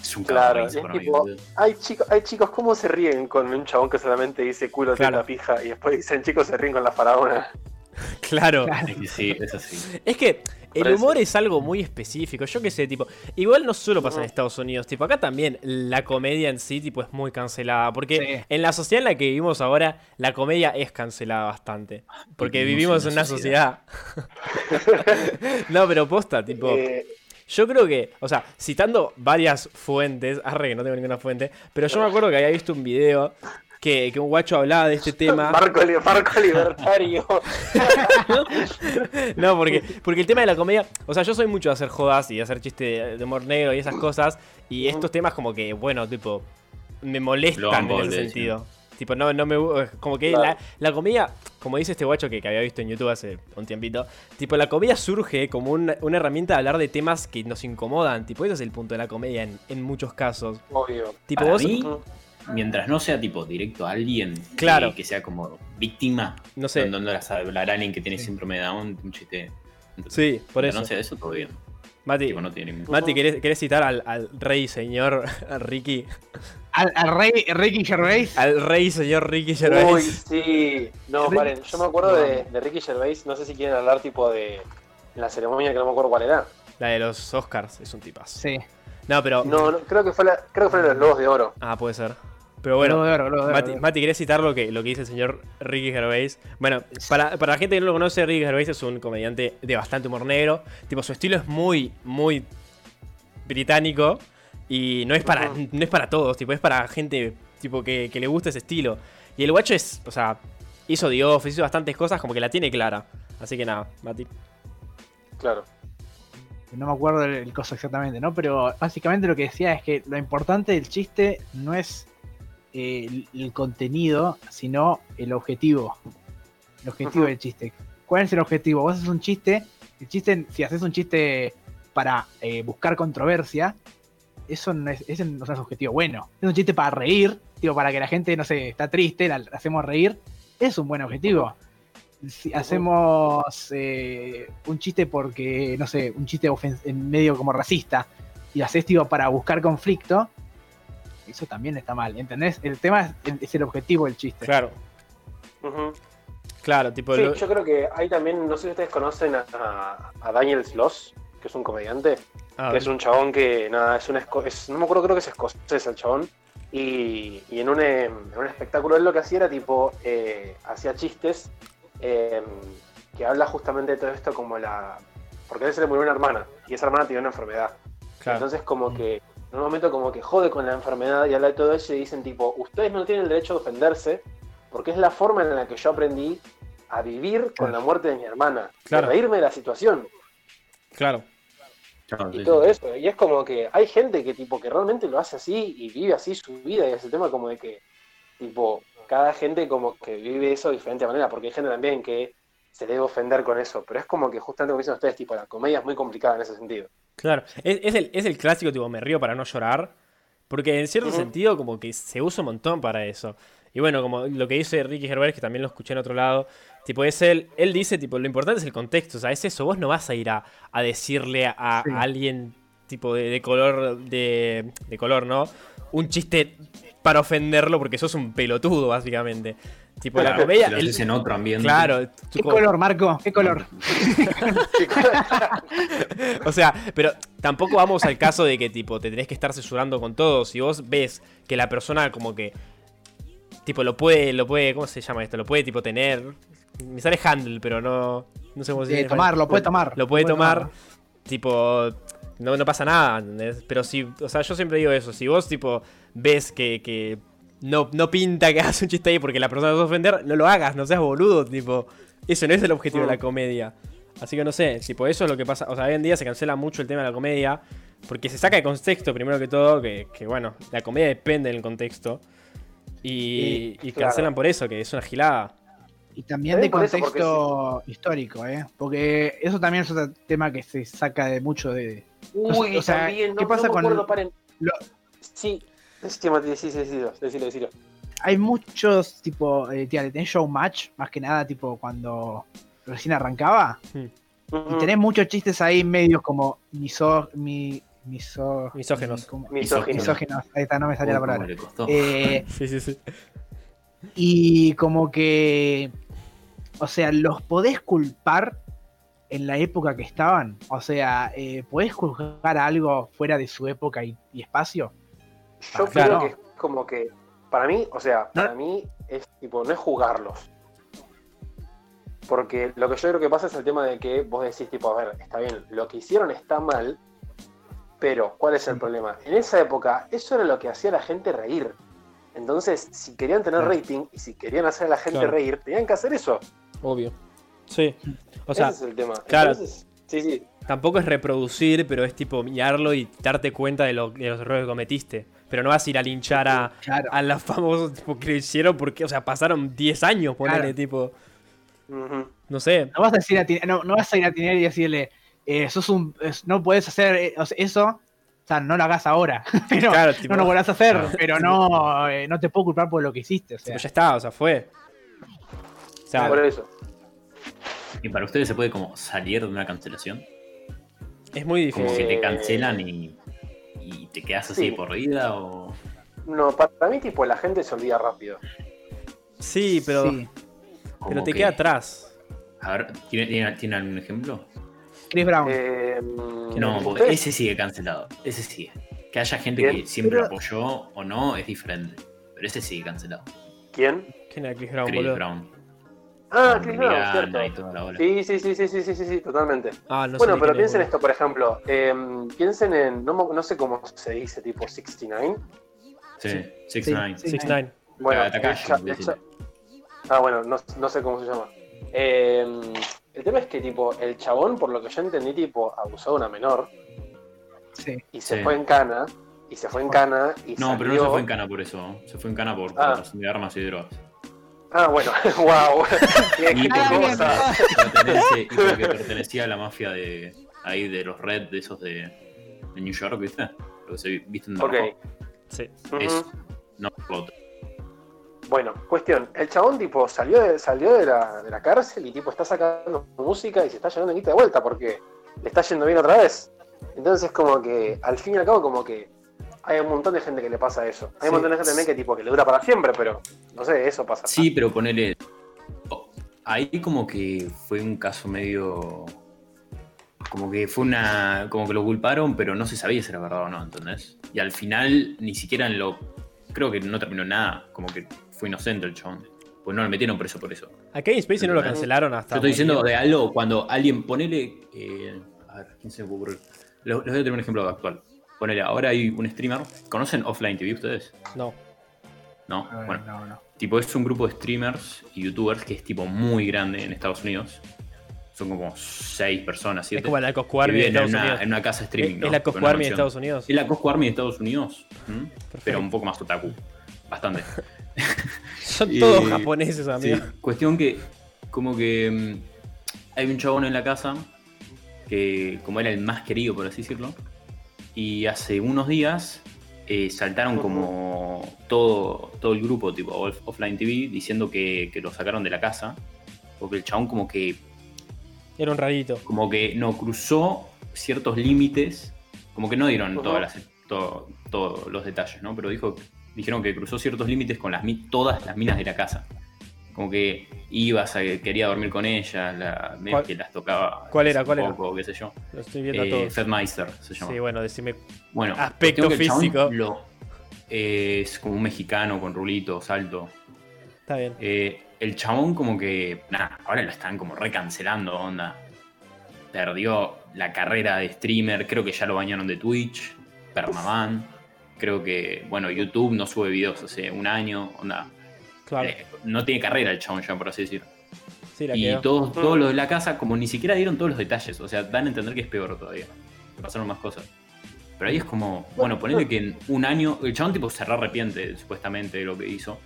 D: Es un
C: Claro, es
D: para mí,
C: tipo-. Hay chicos, hay chicos, ¿cómo se ríen con un chabón que solamente dice culo, teta,
A: Claro.
C: pija? Y después dicen, chicos, se ríen con la faraona. (laughs)
A: Claro.
B: Claro.
D: Es que sí, es así.
A: Es que el humor es algo muy específico. Yo qué sé, tipo. Igual no solo pasa en. Estados Unidos. Tipo, acá también la comedia en sí, tipo, es muy cancelada. Porque
B: Sí.
A: en la sociedad en la que vivimos ahora, la comedia es cancelada bastante. Porque
D: Vivimos
A: vivimos
D: en una
A: sociedad. (laughs) no, pero posta, tipo.
C: Eh,
A: Yo creo que, o sea, citando varias fuentes, arre que no tengo ninguna fuente, pero yo me acuerdo que había visto un video que, que un guacho hablaba de este tema. (laughs)
C: Marco, Li- Marco Libertario. (laughs)
A: No, porque, porque el tema de la comedia, o sea, yo soy mucho de hacer jodas y de hacer chiste de humor negro y esas cosas, y estos temas como que, bueno, tipo, me molestan en ese sentido. Tipo, no, no me como que
C: Claro.
A: la, la comedia, como dice este guacho que, que había visto en YouTube hace un tiempito, tipo, la comedia surge como una, una herramienta de hablar de temas que nos incomodan, tipo, ese es el punto de la comedia en, en muchos casos.
C: Obvio.
A: Tipo,
D: Para
A: vos,
D: mí. Mientras no sea tipo directo a alguien
A: Claro.
D: que, que sea como víctima,
A: no sé,
D: donde vas a hablar a alguien que tiene
B: Sí.
D: síndrome de Down, un chiste.
A: sí, por eso.
D: No sea eso, todo bien.
A: Mati,
D: Tipo, no tiene ningún-
A: Mati, ¿querés, querés citar al, al rey señor (laughs) Ricky?
B: Al, al rey Ricky Gervais,
A: Al rey señor Ricky
C: Uy,
A: Gervais.
C: sí. No, paren. Yo me acuerdo de, de Ricky Gervais. No sé si quieren hablar tipo de la ceremonia que no me acuerdo cuál era.
A: La de los Oscars, es un tipazo.
B: sí.
A: No, pero.
C: No, no, creo que fue la, creo que fue los Lobos de Oro.
A: Ah, puede ser. Pero bueno, Mati, Mati, ¿querés citar lo que, lo que dice el señor Ricky Gervais? Bueno, para, para la gente que no lo conoce, Ricky Gervais es un comediante de bastante humor negro. Tipo, su estilo es muy, muy británico. Y no es para, no es para todos, tipo, es para gente tipo que, que le gusta ese estilo. Y el guacho es, o sea, hizo The Office, hizo bastantes cosas, como que la tiene clara. Así que nada, Mati.
C: Claro.
B: No me acuerdo el, el coso exactamente, ¿no? Pero básicamente lo que decía es que lo importante del chiste no es el, el contenido, sino el objetivo. El objetivo del chiste. ¿Cuál es el objetivo? Vos haces un chiste, el chiste, si haces un chiste para eh, buscar controversia, eso no es, ese no es un objetivo bueno. Es un chiste para reír, digo, para que la gente, no sé, está triste, la, la hacemos reír, es un buen objetivo. Si hacemos eh, un chiste porque, no sé, un chiste en medio como racista y lo haces tipo para buscar conflicto, eso también está mal, ¿entendés? El tema es, el- es el objetivo del chiste.
A: Claro, claro, tipo.
C: Sí,
A: lo-
C: yo creo que hay también, no sé si ustedes conocen a, Daniel Sloss, que es un comediante,
A: ah,
C: que es un chabón que, nada, es un esco- es- no me acuerdo, creo que es escocés el chabón, y, y en, un, en un espectáculo él lo que hacía era tipo, eh, hacía chistes eh, que habla justamente de todo esto como la... Porque a él se le murió una hermana, y esa hermana tenía una enfermedad.
A: Claro.
C: Entonces como que en un momento como que jode con la enfermedad y habla de todo eso y dicen tipo, ustedes no tienen el derecho a ofenderse porque es la forma en la que yo aprendí a vivir con la muerte de mi hermana,
A: Claro.
C: a reírme de la situación
A: Claro.
D: Claro,
C: y
D: sí,
C: todo
D: sí.
C: eso. Y es como que hay gente que tipo que realmente lo hace así y vive así su vida y ese tema como de que tipo cada gente como que vive eso de diferente manera, porque hay gente también que se debe ofender con eso, pero es como que justamente como dicen ustedes, tipo la comedia es muy complicada en ese sentido.
A: Claro. Es, es el, es el clásico, tipo, me río para no llorar. Porque en cierto sentido, como que se usa un montón para eso. Y bueno, como lo que dice Ricky Gervais, que también lo escuché en otro lado, tipo, es él, él dice, tipo, lo importante es el contexto, o sea, es eso, vos no vas a ir a, a decirle a,
B: Sí.
A: a alguien, tipo, de, de color, de, de color, ¿no? Un chiste para ofenderlo porque sos un pelotudo, básicamente. Tipo, la comedia...
D: lo
A: el-
D: haces en otro ambiente.
A: claro,
B: ¿Qué
A: co-
B: color, Marco? ¿Qué color? (laughs) (laughs)
A: O sea, pero tampoco vamos al caso de que tipo te tenés que estar censurando con todo. Si vos ves que la persona como que tipo lo puede, lo puede, ¿cómo se llama esto? Lo puede tipo tener. Me sale handle, pero no. No sé cómo se dice.
B: tomar, lo puede tomar.
A: Lo puede tomar. Tipo. No, no pasa nada, ¿entendés? Pero si. O sea, yo siempre digo eso. Si vos tipo ves que. que no, no pinta que (laughs) hagas un chiste ahí porque la persona te va a ofender, no lo hagas, no seas boludo, tipo. Eso no es el objetivo de la comedia. Así que no sé, tipo, eso es lo que pasa. O sea, hoy en día se cancela mucho el tema de la comedia. Porque se saca de contexto, primero que todo, que, que, bueno, la comedia depende del contexto. Y, y
C: claro.
A: cancelan por eso, que es una gilada.
B: Y también de
C: por
B: contexto histórico, ¿eh? Porque eso también es otro tema que se saca de mucho de...
C: Uy,
B: O sea,
C: también, no,
B: ¿qué pasa
C: no me
B: con
C: acuerdo,
B: el-
C: paren.
B: lo-
C: Sí, sí, Mati, sí, sí, sí, decilo, decilo.
B: Hay muchos, tipo, eh, tía, tenés showmatch, más que nada, tipo, cuando recién arrancaba. Y tenés muchos chistes ahí medios como miso, mi, miso,
A: Misógenos.
B: ¿cómo?
C: Misóginos.
B: misógenos. Ahí está, no me salía la
D: Uy,
B: palabra. Eh, (laughs)
A: Sí, sí, sí.
B: y como que, o sea, los podés culpar en la época que estaban. O sea, eh, podés juzgar algo fuera de su época y, y espacio.
C: Yo
B: Ah,
C: creo
B: claro.
C: que es como que, para mí, o sea,
B: No.
C: para mí es tipo, no es jugarlos. Porque lo que yo creo que pasa es el tema de que vos decís, tipo, a ver, está bien, lo que hicieron está mal, pero ¿cuál es el problema? En esa época, eso era lo que hacía a la gente reír. Entonces, si querían tener rating y si querían hacer a la gente
A: Claro.
C: reír, tenían que hacer eso.
A: Obvio. Sí. O sea,
C: Ese es el tema.
A: claro.
C: Entonces, sí, sí.
A: tampoco es reproducir, pero es tipo mirarlo y darte cuenta de, lo- de los errores que cometiste. Pero no vas a ir a linchar a, (laughs)
B: Claro.
A: a los famosos tipo, que lo hicieron porque, o sea, pasaron 10 años, ponele,
B: Claro.
A: tipo, no sé.
B: No vas a, decir a no, no vas a ir a Tinelli y decirle, eh, sos un, es- no puedes hacer eh, o sea, eso, o sea, no lo hagas ahora. (laughs) pero,
A: Claro, tipo,
B: no lo volvás a hacer,
D: Claro.
B: pero no, eh, no te puedo culpar por lo que hiciste. O sea,
A: tipo, ya está, o sea, fue. O sea,
C: Por eso.
D: ¿Y para ustedes se puede como salir de una cancelación?
A: es muy
D: Como
A: difícil.
D: que te cancelan y, y te quedas así
C: sí.
D: por vida o...
C: No, para mí, tipo, la gente se olvida rápido.
A: Sí, pero,
B: sí.
A: pero te
D: que-
A: queda atrás.
D: A ver, ¿tiene, tiene, tiene algún ejemplo?
B: Chris Brown.
C: Eh,
D: No, porque
C: ¿ustedes-
D: ese sigue cancelado. Ese sigue. Que haya gente que siempre lo apoyó o no es diferente. Pero ese sigue cancelado.
C: ¿Quién?
A: ¿Quién era Chris Brown,
D: Chris
A: boludo?
D: Brown.
C: Ah,
D: Rihanna
C: cierto. Sí, sí, sí, sí, sí, sí, sí, sí, totalmente.
A: Ah, no sé
C: bueno, pero piensen esto, por ejemplo. eh, piensen en, no, mo- no sé cómo se dice, tipo 69.
D: Sí,
B: Sí,
D: 6ix9ine.
B: sí.
A: 6ix9ine.
C: Bueno,
D: Ah, Takashi,
C: el el ah, bueno, no, no sé cómo se llama. Eh, el tema es que, tipo, el chabón, por lo que yo entendí, tipo, abusó de una menor
B: Sí.
C: y se
D: Sí.
C: fue en cana. Y se fue en cana y
D: No, pero no se fue en cana por eso. Se fue en cana por
C: Ah.
D: portación de armas y drogas.
C: Ah, bueno, (laughs) wow. (laughs)
D: Y
C: cosa.
D: pertenece- porque (laughs) pertenecía a la mafia de ahí de los Red, de esos de, de New York, ¿viste? Lo que se vi- viste en
C: Ok.
D: rojo.
A: Sí.
D: Eso. No lo otro.
C: Bueno, cuestión, el chabón tipo salió de, salió de la, de la cárcel y tipo está sacando música y se está llenando de guita de vuelta porque le está yendo bien otra vez. Entonces como que al fin y al cabo como que hay un montón de gente que le pasa eso. Hay
A: Sí.
C: un montón de gente también que tipo que le dura para siempre, pero no sé, eso pasa.
D: Sí, pero ponele. oh, Ahí como que fue un caso medio. Como que fue una. Como que lo culparon, pero no se sabía si era verdad o no, ¿entendés? Y al final ni siquiera en lo. Creo que no terminó nada. Como que fue inocente el chabón. Pues no lo metieron preso por eso.
A: A Kevin Spacey no lo cancelaron hasta.
D: Yo estoy diciendo de algo cuando alguien ponele. eh, a ver, ¿quién se me ocurre? Les les voy a tener un ejemplo actual. Ponele, ahora hay un streamer. ¿Conocen Offline TV ustedes?
A: No.
D: ¿No?
B: No,
D: bueno,
B: no, no.
D: tipo, es un grupo de streamers y youtubers que es tipo muy grande en Estados Unidos. Son como seis personas,
A: Es
D: siete.
A: como la
D: que
A: Coscu Army de
D: viven en
A: Estados
D: una,
A: Unidos.
D: en una casa streaming.
A: Es,
D: ¿no?
A: es la
D: una
A: Army de. Estados Unidos.
D: Es la Cosco Army de Estados Unidos, pero un poco más otaku. Bastante. (laughs)
A: Son
D: Y-
A: todos japoneses,
D: Sí,
A: amigo.
D: cuestión que, como que mm, hay un chabón en la casa que, como era el más querido, por así decirlo, y hace unos días eh, saltaron como todo, todo el grupo, tipo Off- Offline TV, diciendo que, que lo sacaron de la casa, porque el chabón como que,
A: Era un rarito.
D: como que no cruzó ciertos límites, como que no dieron todas las, todo- todos los detalles, ¿no? Pero dijo, dijeron que cruzó ciertos límites con las, todas las minas de la casa. Como que ibas a, quería dormir con ellas, la, medio
A: ¿Cuál-
D: que las tocaba.
A: cuál era, cuál era?
D: qué sé yo.
A: Lo estoy viendo a
D: Eh,
A: todos.
D: Se llama.
A: Sí, bueno, decime.
D: bueno,
A: aspecto físico.
D: lo- eh, es como un mexicano con rulitos, alto.
A: Está bien.
D: Eh, el chabón como que, nada, ahora lo están como recancelando, onda. Perdió la carrera de streamer, creo que ya lo bañaron de Twitch, permaban. Creo que, bueno, YouTube no sube videos hace un año, onda.
A: Claro.
D: eh, no tiene carrera el chabón ya, por así decir.
A: Sí, la
D: Y
A: quedó.
D: todos, todos los de la casa, como ni siquiera dieron todos los detalles, o sea, dan a entender que es peor todavía. Que pasaron más cosas. Pero ahí es como, bueno, ponele que en un año, el chabón tipo se re arrepiente supuestamente de lo que hizo.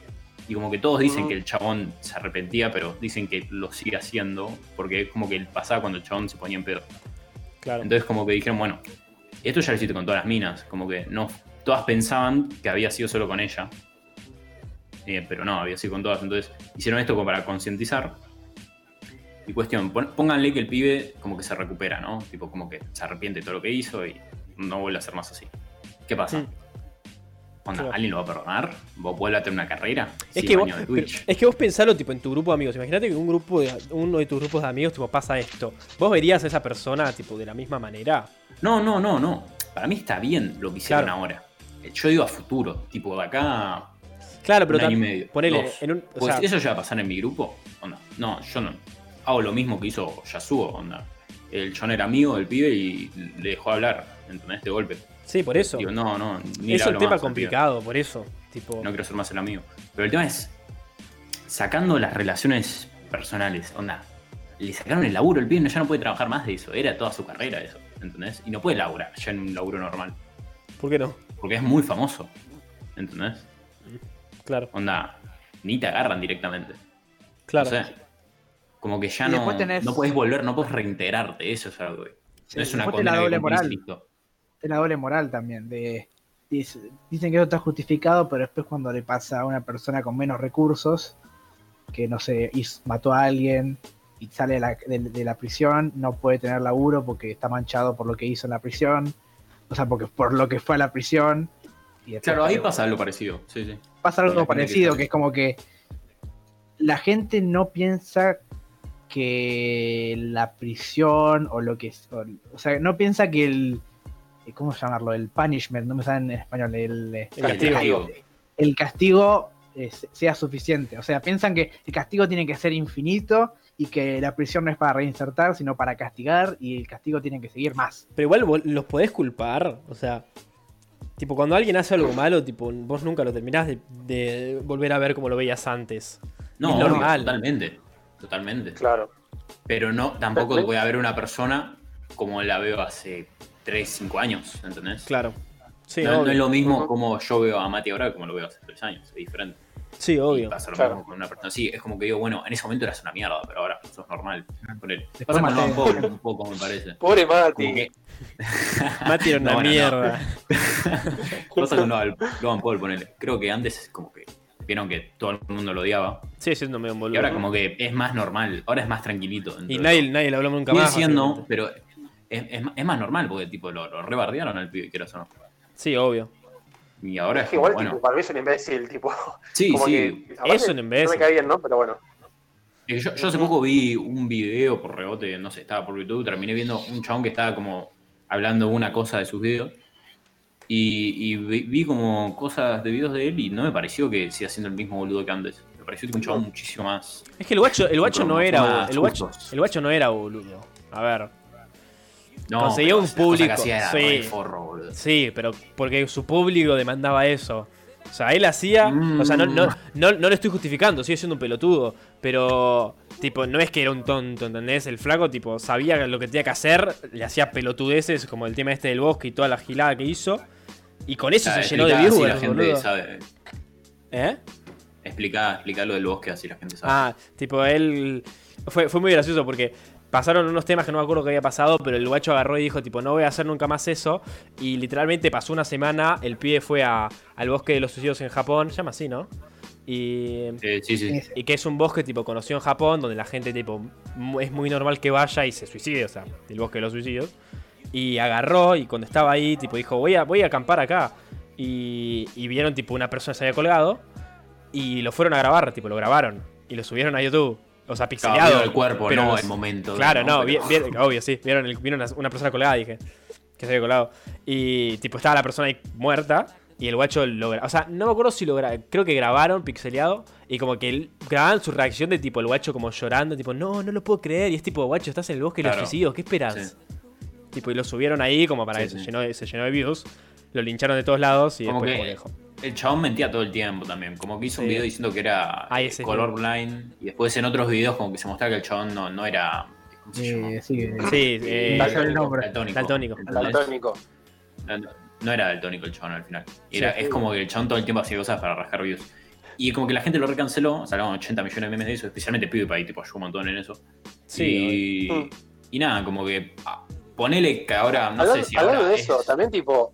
D: Y como que todos dicen
C: Ujú.
D: que el chabón se arrepentía, pero dicen que lo sigue haciendo, porque es como que pasaba cuando el chabón se ponía en pedo.
A: Claro.
D: Entonces como que dijeron, bueno, esto ya lo hiciste con todas las minas, como que no, todas pensaban que había sido solo con ella. Eh, pero no, había sido con todas. Entonces hicieron esto como para concientizar. Y cuestión, pónganle que el pibe como que se recupera, ¿no? Tipo como que se arrepiente de todo lo que hizo y no vuelve a hacer más así. ¿Qué pasa?
A: Mm.
D: Onda,
A: Claro.
D: ¿alguien lo va a perdonar? ¿Vos vuelve a tener una carrera?
A: Es
D: Sí,
A: que, vos, pero- es que vos pensalo tipo en tu grupo de amigos. Imagínate que un grupo de, uno de tus grupos de amigos tipo pasa esto. ¿Vos verías a esa persona tipo de la misma manera?
D: No, no, no, no. Para mí está bien lo que hicieron
A: Claro.
D: ahora. Yo digo a futuro, tipo de acá
A: Claro, pero
D: un año y
A: tam-
D: medio.
A: ponele
D: dos.
A: en un. o
D: Pues
A: sea,
D: eso ya va a pasar en mi grupo. Onda. No, yo no. Hago lo mismo que hizo Yasuo, onda. El John era amigo del pibe y le dejó hablar, ¿entendés? De golpe.
A: sí, por eso.
D: Digo, no, no, ni
A: es un tema
D: más
A: complicado, por eso. Tipo,
D: No quiero ser más el amigo. Pero el tema es, sacando las relaciones personales, onda. Le sacaron el laburo, el pibe ya no puede trabajar más de eso. Era toda su carrera eso, ¿entendés? Y no puede laburar ya en un laburo normal.
A: ¿por qué no?
D: Porque es muy famoso, ¿entendés?
A: Claro,
D: Onda, ni te agarran directamente.
A: claro.
D: No sé. Como que ya no,
B: tenés-
D: no puedes volver, no puedes reintegrarte. Eso es algo. que-
B: Sí,
D: no es una
B: la
D: condena que
B: doble moral.
D: listo.
B: Es la doble moral también. De, dice- dicen que eso está justificado, pero después cuando le pasa a una persona con menos recursos, que no sé, mató a alguien y sale de la, de- de la prisión, no puede tener laburo porque está manchado por lo que hizo en la prisión, o sea, porque por lo que fue a la prisión. Y
D: Claro, ahí
B: pasa,
D: pasa algo parecido. Sí, sí.
B: Pasa algo parecido, que es como que la gente no piensa que la prisión o lo que es, o, o sea, no piensa que el, eh, ¿cómo llamarlo? El punishment, no me sale en español, el, eh,
A: El castigo.
B: el castigo eh, sea suficiente. O sea, piensan que el castigo tiene que ser infinito y que la prisión no es para reinsertar, sino para castigar y el castigo tiene que seguir más.
A: Pero igual vos los podés culpar, o sea, tipo cuando alguien hace algo malo, tipo vos nunca lo terminás de, de volver a ver como lo veías antes.
D: No,
A: Es normal.
D: totalmente. Totalmente.
C: Claro.
D: Pero no, tampoco voy a ver una persona como la veo hace 3, 5 años, ¿entendés?
A: Claro. Sí,
D: no, no es lo mismo como yo veo a Mati ahora como lo veo hace 3 años, es diferente.
A: Sí,
D: Y
A: obvio.
D: pasa lo
C: Claro.
D: mismo con una persona. Sí, es como que digo, bueno, en ese momento eras una mierda, pero ahora sos normal. Ponele.
B: Después
D: Pasa con. Logan Paul un poco, me parece.
C: Pobre Mati.
D: que (laughs)
A: Mati era una (laughs)
D: No, bueno, no.
A: mierda. (laughs)
D: pasa con Logan Paul, ponele. Creo que antes como que vieron que todo el mundo lo odiaba.
A: Sigue siendo medio un
D: Y
A: boludo.
D: ahora como que es más normal, ahora es más tranquilito.
A: Y nadie, nadie le habló nunca
D: Sigue
A: más.
D: siendo,
A: básicamente.
D: pero es, es, es más normal porque tipo lo, lo rebardearon al pibe, quieras o no.
A: Sí, obvio.
D: Y ahora
C: Es
D: es
C: que igual,
D: bueno.
C: tipo, para mí es un imbécil, tipo. (laughs)
D: Sí,
C: como
D: sí.
C: que,
A: Es un imbécil.
C: No me cae bien, ¿no? Pero bueno.
D: Que Yo, yo hace poco vi un video por rebote, no sé, estaba por YouTube, terminé viendo un chabón que estaba como hablando una cosa de sus videos. Y, y vi, vi como cosas de videos de él y no me pareció que siga siendo el mismo boludo que antes. Me pareció tipo un chabón muchísimo más.
A: Es que el guacho, el guacho no era el guacho, el guacho no era boludo. A ver.
D: No,
A: conseguía un público,
D: era
A: sí.
D: forro, boludo.
A: Sí, pero porque su público demandaba eso. O sea, él hacía. O sea, no, no, no, no le estoy justificando, sigue siendo un pelotudo. Pero, tipo, no es que era un tonto, ¿entendés? El flaco, tipo, sabía lo que tenía que hacer, le hacía pelotudeces, como el tema este del bosque y toda la gilada que hizo. Y con eso se llenó de viewers,
D: la gente
A: boludo.
D: sabe.
A: ¿Eh?
D: Explica, explica lo del bosque así la gente sabe.
A: Ah, tipo, él. Fue, fue muy gracioso porque pasaron unos temas que no me acuerdo qué había pasado, pero el guacho agarró y dijo, tipo, no voy a hacer nunca más eso. Y literalmente pasó una semana, el pibe fue a- al bosque de los suicidios en Japón, se llama así, ¿no? Y.
D: Eh, sí, sí.
A: Y que es un bosque tipo conocido en Japón, donde la gente tipo es muy normal que vaya y se suicide, o sea, el bosque de los suicidios. Y agarró y cuando estaba ahí, tipo dijo, voy a, voy a acampar acá. Y, y vieron tipo una persona se había colgado y lo fueron a grabar, tipo lo grabaron y lo subieron a YouTube. O sea,
D: Claro, vieron el cuerpo,
A: pero
D: no
A: los-
D: el momento.
A: Claro, no,
D: Pero-
A: vi- vi- obvio, sí. Vieron, el- vieron una- una persona colgada, dije. Que se había colgado. Y tipo, estaba la persona ahí muerta. Y el guacho lo O sea, no me acuerdo si lo Creo que grabaron pixeleado. Y como que grababan su reacción de tipo el guacho como llorando. Tipo, no, no lo puedo creer. Y es tipo, guacho, estás en el bosque de los
D: Claro.
A: suicidios. ¿Qué esperas?
D: Sí.
A: Tipo, y lo subieron ahí como para
D: Sí,
A: que se, llenó de, se llenó de views. Lo lincharon de todos lados y
D: Como
A: después
D: que-
A: como que dejó.
D: El chabón mentía todo el tiempo también. Como que hizo un video diciendo que era
A: Ah,
D: eh, colorblind. Y después en otros videos como que se mostraba que el chabón no, no era. ¿Cómo se llama?
B: Eh, sí,
A: Sí, eh,
B: Daltónico. el nombre.
D: Daltónico.
A: Daltónico.
D: No, no era daltónico el chabón al final.
A: Sí,
D: Era,
A: sí.
D: es como que el chabón todo el tiempo hacía cosas para rascar views. Y como que la gente lo recanceló, salieron 80 millones de memes de eso, especialmente PewDiePie, tipo, ayudó un montón en eso.
A: Sí,
D: y, y nada, como que ah, ponele que ahora, no
C: hablando
D: sé si
C: hablando
D: ahora
C: de eso,
D: es-
C: también tipo,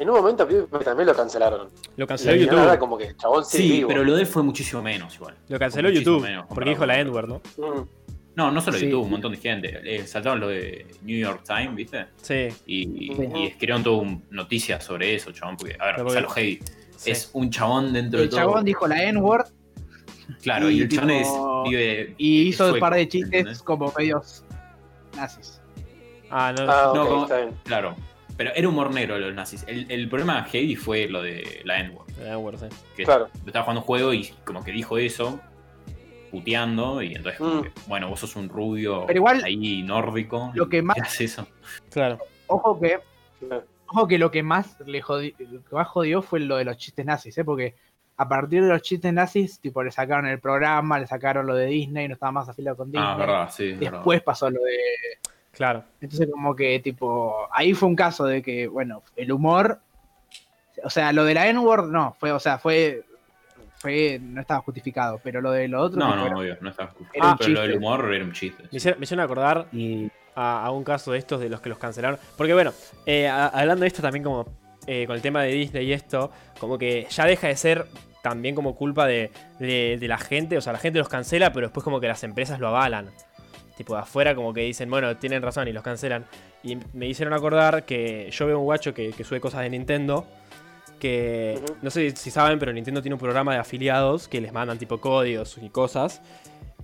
C: en un momento también lo cancelaron.
A: Lo
C: Y
A: canceló
C: final
A: YouTube.
C: como que el chabón
D: Sí,
C: vivo.
D: pero lo de él fue muchísimo menos igual.
A: Lo canceló
D: Fue muchísimo
A: YouTube.
D: menos
A: Porque dijo la N-word, ¿no?
C: Mm.
D: No, no solo
B: Sí.
D: YouTube, un montón de gente. Eh, saltaron lo de New York Times, ¿viste?
A: Sí.
D: Y, y escribieron todo un- noticias sobre eso, chabón. Porque, a ver,
A: Pero
D: o sea,
A: porque-
D: lo heavy.
A: sí.
D: Es un chabón dentro de
B: El
D: todo.
B: chabón dijo la N-word
D: Claro,
B: y
D: y, el chabón es,
B: tipo-
D: vive.
B: y hizo un par de chistes
D: ¿entendés?
B: como medios nazis.
A: Ah, no.
C: Ah,
D: No,
C: ok,
D: como-
C: está bien.
D: Claro. Pero era humor negro de los nazis. El, el problema heavy fue lo de la N-word.
A: La N-word, sí.
D: Que
C: Claro.
D: estaba jugando un juego y como que dijo eso, puteando, y entonces, como
C: Mm.
D: que, bueno, vos sos un rubio
B: Pero igual,
D: ahí nórdico.
B: lo que
D: ¿y
B: más-
D: qué haces eso?
A: Claro.
B: Ojo que, ojo que lo que más le jodió, lo que más jodió fue lo de los chistes nazis, ¿eh? porque a partir de los chistes nazis, tipo, le sacaron el programa, le sacaron lo de Disney, no estaba más afiliado con Disney.
D: Ah, verdad, sí. verdad.
B: Después pasó lo de.
A: Claro.
B: Entonces, como que, tipo, ahí fue un caso de que, bueno, el humor. O sea, lo de la N-word, no, fue, o sea, fue. fue no estaba justificado, pero lo de lo otro.
D: No, no,
B: era-
D: obvio, no estaba
B: era un
D: pero lo del humor era un chiste.
A: Me hicieron, me hicieron acordar
B: y
A: a, a un caso de estos de los que los cancelaron. Porque bueno, eh, a- hablando de esto también como eh, con el tema de Disney y esto, como que ya deja de ser también como culpa de, de- de la gente. O sea, la gente los cancela, pero después como que las empresas lo avalan. Tipo de afuera como que dicen, bueno, tienen razón y los cancelan. Y me hicieron acordar que yo veo un guacho que, que sube cosas de Nintendo. Que no sé si saben, pero Nintendo tiene un programa de afiliados que les mandan tipo códigos y cosas.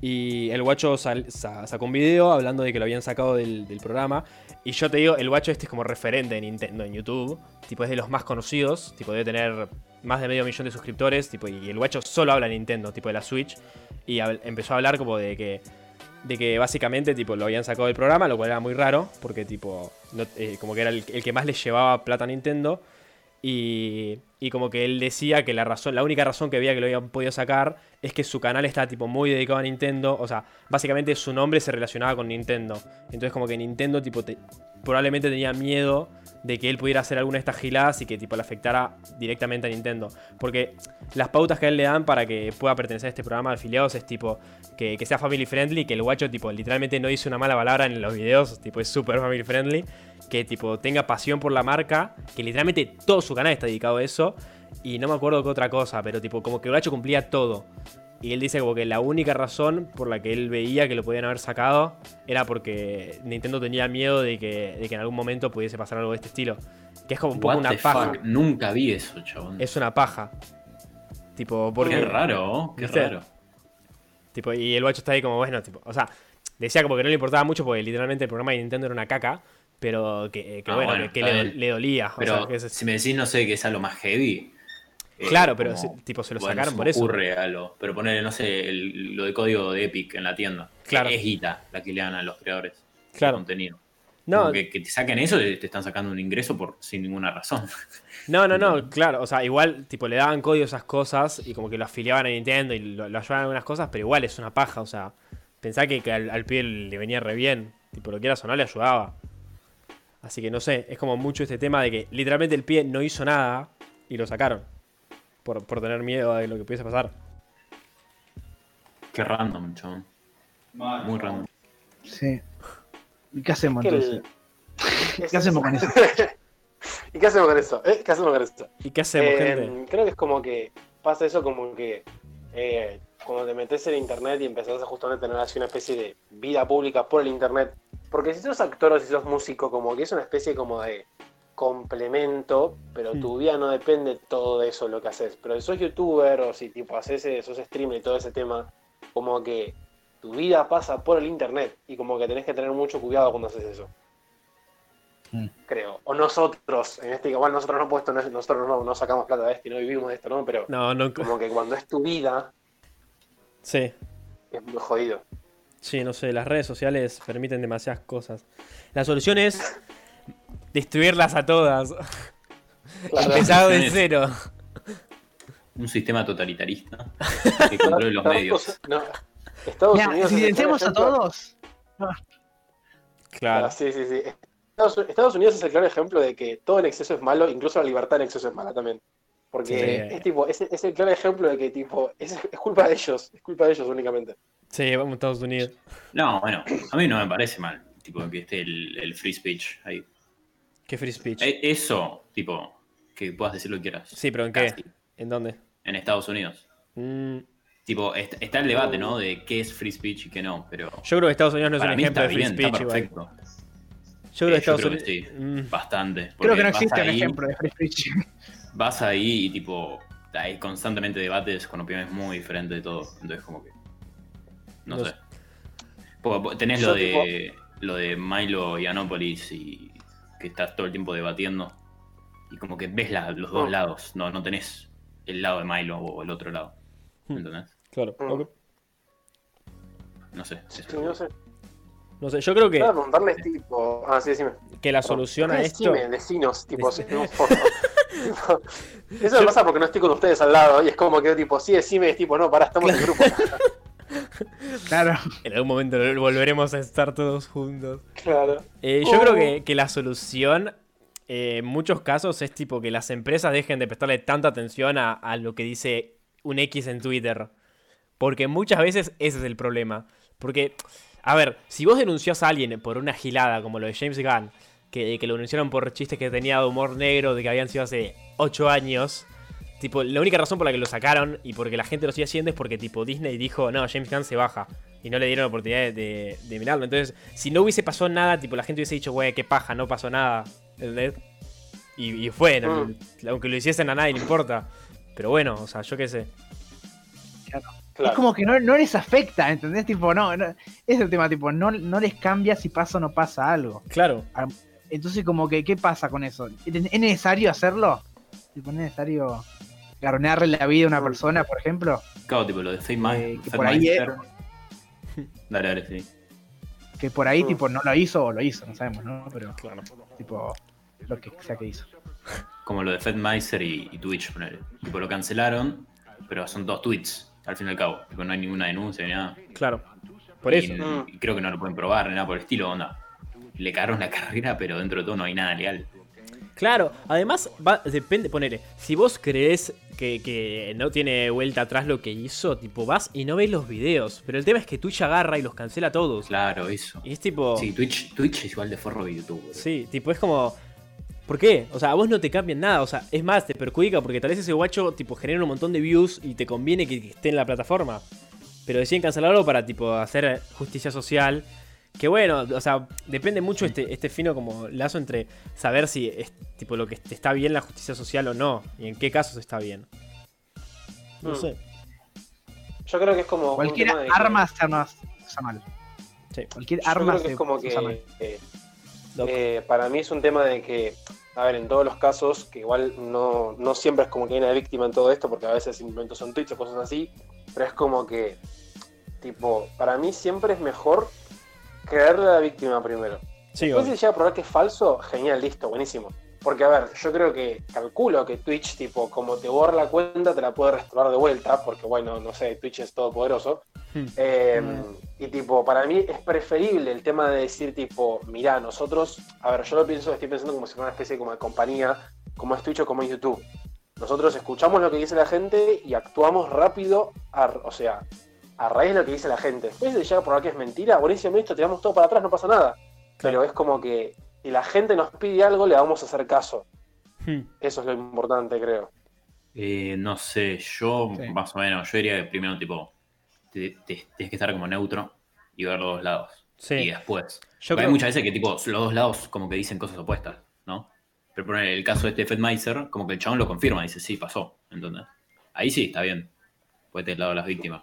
A: Y el guacho sal- sa- sacó un video hablando de que lo habían sacado del, del programa. Y yo te digo, el guacho este es como referente de Nintendo en YouTube. Tipo, es de los más conocidos. Tipo, debe tener más de medio millón de suscriptores. Tipo, y el guacho solo habla de Nintendo, tipo de la Switch. Y empezó a hablar como de que. De que básicamente tipo, lo habían sacado del programa, lo cual era muy raro. Porque tipo. no- eh, como que era el, que más le llevaba plata a Nintendo. Y, y como que él decía que la razón, la única razón que había que lo habían podido sacar es que su canal está tipo muy dedicado a Nintendo. O sea, básicamente su nombre se relacionaba con Nintendo. Entonces como que Nintendo tipo te- probablemente tenía miedo de que él pudiera hacer alguna de estas giladas y que tipo le afectara directamente a Nintendo. Porque las pautas que a él le dan para que pueda pertenecer a este programa de afiliados es tipo que, que sea family friendly, que el guacho tipo literalmente no dice una mala palabra en los videos, tipo es súper family friendly, que tipo tenga pasión por la marca, que literalmente todo su canal está dedicado a eso. Y no me acuerdo qué otra cosa, pero tipo como que el guacho cumplía todo. Y él dice como que la única razón por la que él veía que lo podían haber sacado era porque Nintendo tenía miedo de que, de que en algún momento pudiese pasar algo de este estilo. Que es como un poco
D: What
A: una paja.
D: fuck, Nunca vi eso, chabón.
A: Es una paja. Tipo, porque.
D: Qué raro, qué
A: ¿Viste?
D: raro.
A: Tipo, y el guacho está ahí como, bueno, tipo, o sea, decía como que no le importaba mucho porque literalmente el programa de Nintendo era una caca, pero que, que
D: Ah,
A: bueno,
D: bueno,
A: que, le, le dolía. o
D: Pero
A: sea, que es-
D: si me decís, no sé, que es algo más heavy. eh,
A: Claro, pero
D: como-
A: tipo, se lo
D: bueno,
A: sacaron
D: se
A: por eso.
D: ocurre algo. Pero ponerle, no sé, el- lo de código de Epic en la tienda.
A: Claro.
D: Es guita la que le dan a los creadores de
A: Claro.
D: contenido.
A: No,
D: que, que te saquen eso, te te están sacando un ingreso por sin ninguna razón. (laughs)
A: no, no, no, claro. O sea, igual, tipo, le daban código a esas cosas y como que lo afiliaban a Nintendo y lo, lo ayudaban en algunas cosas, pero igual es una paja. O sea, pensá que, que al, al pibe le venía re bien. Tipo, lo quieras o no, le ayudaba. Así que no sé, es como mucho este tema de que literalmente el pie no hizo nada y lo sacaron. Por, por tener miedo de lo que pudiese pasar.
D: Qué random, chabón. Muy random.
B: Sí. ¿Y qué hacemos
C: Que el-
B: entonces?
C: es- (laughs)
B: ¿Qué hacemos con eso? (laughs)
C: ¿Y qué hacemos con eso? ¿Eh? ¿Qué hacemos con eso?
A: ¿Y qué hacemos,
C: Eh,
A: gente?
C: Creo que es como que pasa eso como que eh, cuando te metes en internet y empezás a justamente tener así una especie de vida pública por el internet. Porque si sos actor o si sos músico, como que es una especie como de complemento, pero tu vida no depende todo de eso lo que haces. Pero si sos youtuber o si tipo haces sos streamer y todo ese tema, como que tu vida pasa por el internet y como que tenés que tener mucho cuidado cuando haces eso.
B: Mm.
C: Creo. O nosotros, en este igual nosotros no puesto, nosotros no, no sacamos plata de esto y no vivimos de esto, ¿no? Pero
A: No, no.
C: como que cuando es tu vida,
A: Sí,
C: es muy jodido.
A: sí, no sé. Las redes sociales permiten demasiadas cosas. La solución es destruirlas a todas.
C: Claro.
A: De cero.
D: Un sistema totalitarista que (laughs) controle los medios.
C: No, Estados
B: Mira,
C: Unidos.
B: silenciamos a todos.
A: Claro.
C: Ah, sí, sí, sí. Estados, Estados Unidos es el claro ejemplo de que todo en exceso es malo, incluso la libertad en exceso es mala también. Porque
A: Sí.
C: es tipo, es, es el claro ejemplo de que tipo, es, es culpa de ellos, es culpa de ellos únicamente.
A: Sí, vamos a Estados Unidos.
D: No, bueno, a mí no me parece mal, tipo, que esté el, el free speech ahí.
A: Qué free speech.
D: Eh, Eso, tipo, que puedas decir lo que quieras.
A: Sí, pero ¿en qué?
D: Casi.
A: ¿En dónde?
D: En Estados Unidos.
A: Mm,
D: Tipo, est- está el debate, ¿no? De qué es free speech y qué no, pero
A: yo creo que Estados Unidos no es un ejemplo
D: está
A: de free
D: bien,
A: speech
D: está
A: igual.
D: perfecto.
A: Yo creo que
D: Eh,
A: Estados Unidos.
D: sí.
A: Mm,
D: Bastante.
B: Creo que no existe un
D: ahí-
B: ejemplo de free speech. (laughs)
D: Vas ahí y tipo, hay constantemente debates con opiniones muy diferentes de todo. Entonces como que. No,
A: No
D: sé. Tenés
C: Yo,
D: lo de lo de Milo y Anópolis y que estás todo el tiempo debatiendo. Y como que ves la- los dos
C: Mm.
D: lados. No, no tenés el lado de Milo o el otro lado.
A: Hmm.
D: ¿Entendés?
A: Claro.
C: Mm.
A: ok.
D: No sé.
C: Sí, no sé.
A: No sé, yo creo que,
C: preguntarles tipo. Ah, sí, decime.
A: que la solución a esto.
C: Decime, decinos, tipo, (laughs)
A: Decime.
C: Eso me pasa porque no estoy con ustedes al lado y es como que tipo, sí, decime, es tipo, no, pará, estamos en grupo.
B: Claro.
A: En algún momento volveremos a estar todos juntos.
C: claro.
A: Eh, yo
C: Oh.
A: creo que, que la solución eh, en muchos casos es tipo que las empresas dejen de prestarle tanta atención a, a lo que dice un X en Twitter. Porque muchas veces ese es el problema. Porque, a ver, si vos denunciás a alguien por una gilada como lo de James Gunn, que, que lo denunciaron por chistes que tenía de humor negro, de que habían sido hace 8 años, tipo, la única razón por la que lo sacaron y porque la gente lo sigue haciendo es porque tipo Disney dijo, no, James Gunn se baja. Y no le dieron la oportunidad de, de- de mirarlo. Entonces, si no hubiese pasado nada, tipo, la gente hubiese dicho, güey, qué paja, no pasó nada. ¿Entendés? Y, y fue, no- aunque lo hiciesen a nadie le importa. Pero bueno, o sea, yo qué sé.
C: claro.
B: Es como que no, no les afecta, ¿entendés? Tipo, no, no- es el tema, tipo, no, no les cambia si pasa o no pasa algo.
A: Claro.
B: Entonces, como que, ¿qué pasa con eso? ¿Es es necesario hacerlo? Tipo, ¿Es necesario garnearle la vida a una persona, por ejemplo?
D: Claro, tipo lo de Fate
B: Eh, que por ahí
D: Meister. (laughs) Dale, dale, sí.
B: Que por ahí, tipo, no lo hizo o lo hizo, no sabemos, ¿no? Pero,
A: Claro.
B: tipo, lo que sea que hizo.
D: Como lo de Fedmeister y, y Twitch, ponele. Tipo, lo cancelaron, pero son dos tweets, al fin y al cabo. No hay ninguna denuncia ni nada.
A: Claro. Por
D: Y-
A: eso.
D: Y creo que no lo pueden probar ni nada por el estilo, onda. Le cagaron la (laughs) carrera, pero dentro de todo no hay nada legal.
A: Claro, además, va, depende, ponele, si vos crees que, que no tiene vuelta atrás lo que hizo, tipo, vas y no ves los videos. Pero el tema es que Twitch agarra y los cancela a todos.
D: Claro, eso.
A: Y es tipo.
D: Sí, Twitch, Twitch es igual de forro que YouTube.
A: Sí, tipo, es como. ¿Por qué? O sea, a vos no te cambian nada. O sea, es más, te perjudica porque tal vez ese guacho, tipo, genera un montón de views y te conviene que, que esté en la plataforma. Pero deciden cancelarlo para, tipo, hacer justicia social. Que bueno, o sea, depende mucho este, este fino como lazo entre saber si es tipo lo que te está bien la justicia social o no. Y en qué casos está bien. No
C: Mm.
A: sé.
C: Yo creo que es como.
B: Cualquier
C: que-
B: arma se usa mal.
A: Sí.
B: Cualquier
C: Yo
B: arma
C: creo que
B: se
C: es como
B: se usa mal.
C: que. eh. Eh, para mí es un tema de que, a ver, en todos los casos, que igual no, no siempre es como que hay una víctima en todo esto, porque a veces simplemente son tweets o cosas así, pero es como que, tipo, para mí siempre es mejor creerle a la víctima primero.
A: Sí,
C: Después si llega a probar que es falso, genial, listo, buenísimo. Porque, a ver, yo creo que calculo que Twitch, tipo, como te borra la cuenta, te la puede restaurar de vuelta, porque, bueno, no sé, Twitch es todopoderoso.
A: Hmm.
C: Eh, y, tipo, para mí es preferible el tema de decir, tipo, mirá, nosotros, a ver, yo lo pienso, estoy pensando como si fuera una especie como de compañía, como es Twitch o como es YouTube. Nosotros escuchamos lo que dice la gente y actuamos rápido, a- o sea, a raíz de lo que dice la gente. Después de llega a probar que es mentira, buenísimo, listo, tiramos todo para atrás, no pasa nada. Pero es como que si la gente nos pide algo, le vamos a hacer caso.
A: Hmm.
C: Eso es lo importante, creo.
D: Eh, no sé, yo
B: Sí.
D: más o menos, yo diría que primero, tipo, te- te- tienes que estar como neutro y ver los dos lados.
A: Sí.
D: Y después.
A: Yo creo-
D: Hay muchas veces que, tipo, los dos lados como que dicen cosas opuestas, ¿no? Pero por el caso de este Fedmeiser, como que el chabón lo confirma, dice, sí, pasó, ¿entendés? Ahí sí, está bien. Puede tener el lado de las víctimas.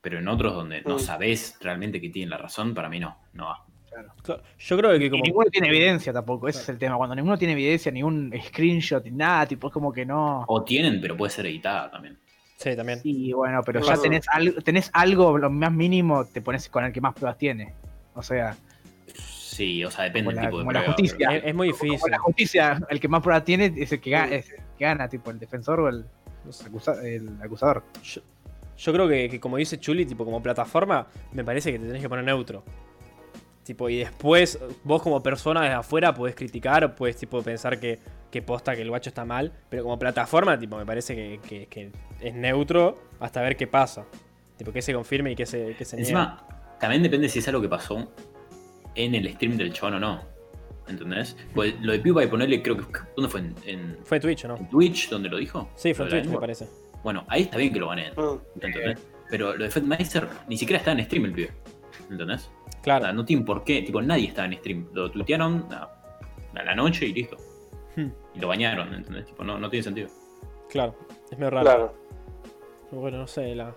D: Pero en otros donde no sabés realmente que tienen la razón, para mí no, no va.
A: Claro, Yo creo que
B: Y
A: como.
B: ninguno tiene evidencia tampoco, ese es el tema. Cuando ninguno tiene evidencia, ningún screenshot, ni nada, tipo, es como que no.
D: O tienen, pero puede ser editada también.
A: Sí, también.
B: Y bueno, pero
C: Claro.
B: ya tenés algo, tenés algo, lo más mínimo, te pones con el que más pruebas tiene. O sea,
D: Sí, o sea, depende
B: Como
D: del
B: la-
D: tipo de
B: como la
D: prueba.
B: justicia.
D: pero-
A: Es, es muy
B: como
A: difícil.
B: la justicia, el que más pruebas tiene es el que gana, es el que gana tipo el defensor o el, acusador.
A: Yo, yo creo que, que como dice Chuli, tipo como plataforma, me parece que te tenés que poner neutro. Tipo, y después vos como persona desde afuera podés criticar o podés tipo pensar que, que posta que el guacho está mal. Pero como plataforma, tipo, me parece que, que- que es neutro hasta ver qué pasa. Tipo, que se confirme y que se, que se niegue.
D: Encima, también depende si es algo que pasó en el stream del chabón o no. ¿Entendés? Pues lo de PewDiePie ponerle, creo que. ¿Dónde fue? ¿En, en-
A: Fue Twitch, ¿o no?
D: en Twitch donde lo dijo?
A: Sí, fue en Twitch, me parece.
D: Bueno, ahí está bien que lo baneen.
C: Mm.
D: ¿Entendés? Pero lo de Fedmeister ni siquiera está en stream el pibe. ¿Entendés? O sea,
A: Claro.
D: no tiene por qué. Tipo, nadie estaba en stream. Lo tuitearon a, a la noche y listo.
A: Hmm,
D: Y lo bañaron, ¿entendés? Tipo, no, no tiene sentido.
A: claro. Es medio raro.
C: Claro.
A: Bueno, no sé. la-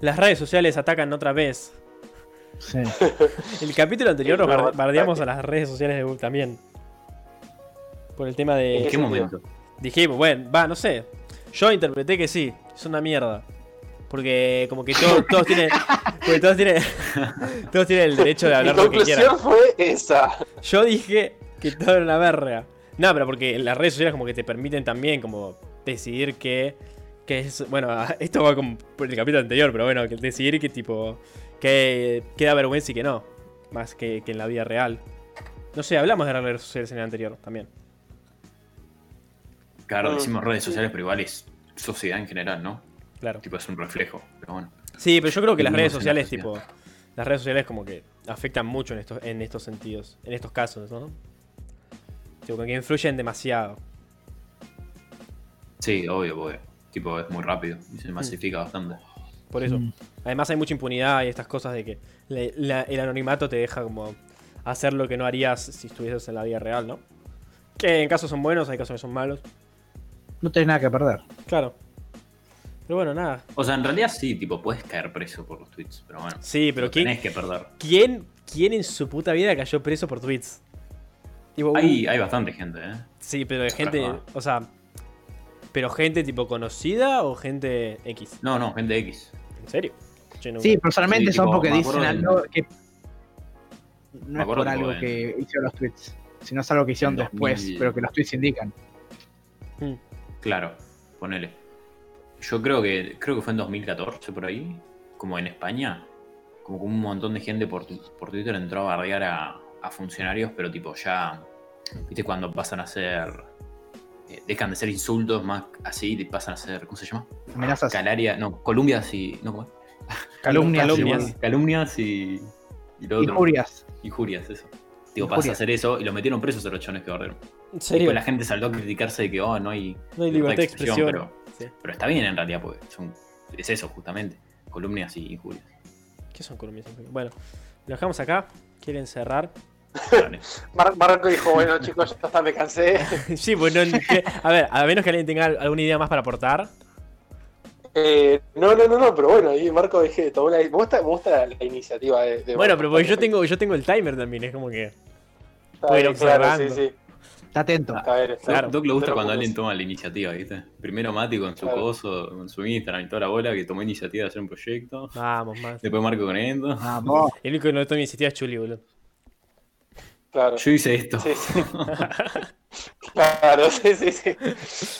A: Las redes sociales atacan otra vez.
B: Sí. (laughs)
A: El capítulo anterior nos
C: no,
A: bar- bardeamos a las redes sociales de Google también. Por el tema
C: ¿En
A: de.
D: ¿En
C: qué
D: momento?
A: Dijimos, bueno, va, no sé. Yo interpreté que sí, es una mierda. Porque como que todos, todos tienen. Porque todos tienen. (laughs) Todos tienen el derecho de
C: Mi
A: hablar lo que quieran.
C: conclusión fue esa.
A: Yo dije que todo era una verga. No, pero porque las redes sociales como que te permiten también como decidir que. que es. Bueno, (laughs) esto va como por el capítulo anterior, pero bueno, que decidir que tipo. que queda vergüenza y que no. Más que, que en la vida real. No sé, hablamos de las redes sociales en el anterior también.
D: Claro,
C: Mm.
D: decimos redes sociales, pero igual es sociedad en general, ¿no?
A: Claro.
D: Tipo, es un reflejo. Pero bueno.
A: Sí, pero yo creo que las redes
D: la
A: sociales, tipo. Las redes sociales como que afectan mucho en estos, en estos sentidos. En estos casos, ¿no? Tipo, como que influyen demasiado.
D: Sí, obvio, obvio. Tipo, es muy rápido y se masifica bastante.
A: Por eso.
B: Mm.
A: Además hay mucha impunidad y estas cosas de que le- la- el anonimato te deja como hacer lo que no harías si estuvieses en la vida real, ¿no? Que en casos son buenos, hay casos que son malos.
B: No tenés nada que perder.
A: Claro. Pero bueno, nada.
D: O sea, en realidad sí, tipo, puedes caer preso por los tweets, pero bueno.
A: Sí, pero
D: lo
A: ¿quién,
D: tenés que perder.
A: ¿quién, ¿quién en su puta vida cayó preso por tweets? Tipo,
D: Hay, hay bastante gente, ¿eh?
A: Sí, pero de gente,
D: Ajá.
A: o sea, pero gente tipo conocida o gente X.
D: No, no, gente X.
A: ¿En serio? No-
B: Sí, personalmente
D: Sí,
B: son
D: tipo,
B: porque dicen algo que. No es por
D: tipo
B: algo que hicieron los tweets, sino es algo que hicieron después,
D: 2000.
B: pero que los tweets indican.
A: Mm.
D: Claro, ponele. Yo creo que creo que fue en 2014 por ahí, como en España, como que un montón de gente por, Twitter entró a bardear a, a funcionarios, pero tipo ya, viste cuando pasan a ser, eh, dejan de ser insultos más así, y pasan a ser, ¿cómo se llama?
B: Amenazas,
D: Calaria, no, columnias y, no, ¿cómo es?
B: calumnias,
A: calumnias.
D: calumnias y, y lo otro.
B: injurias.
D: Injurias, eso. Digo, pasa a hacer eso y lo metieron presos a los chones que bardearon.
A: ¿En
D: Y
A: serio?
D: después la gente salió a criticarse de que, oh, no hay,
A: No hay libertad de expresión.
D: pero,
A: Sí.
D: pero está bien en realidad, porque son- es eso justamente. Columnias y injurias.
A: ¿Qué son columnas? Bueno, lo dejamos acá. ¿Quieren cerrar? (laughs)
C: Mar- Marco dijo, bueno chicos, ya está, me cansé. (laughs)
A: sí, pues no. que- a ver, a menos que alguien tenga alguna idea más para aportar.
C: Eh, no, no, no, no, pero bueno, ahí Marco dije, tomó la, me gusta, me gusta la, la iniciativa de, de
A: Bueno,
C: Marco.
A: pero porque yo tengo, yo tengo el timer también, es como que. Puedo ir
C: claro,
A: observando.
C: sí, sí.
B: Está atento.
C: A ver, está
A: Claro.
D: Doc le gusta cuando alguien toma la iniciativa, ¿viste? Primero Mati con su
C: Claro.
D: coso, con su Instagram y toda la bola, que tomó iniciativa de hacer un proyecto.
A: Vamos, más.
D: Después Marco con esto.
B: Vamos.
A: El único que no toma iniciativa es Chuli, boludo.
C: Claro.
D: Yo hice esto.
C: Sí, sí. (laughs) Claro, sí, sí, sí.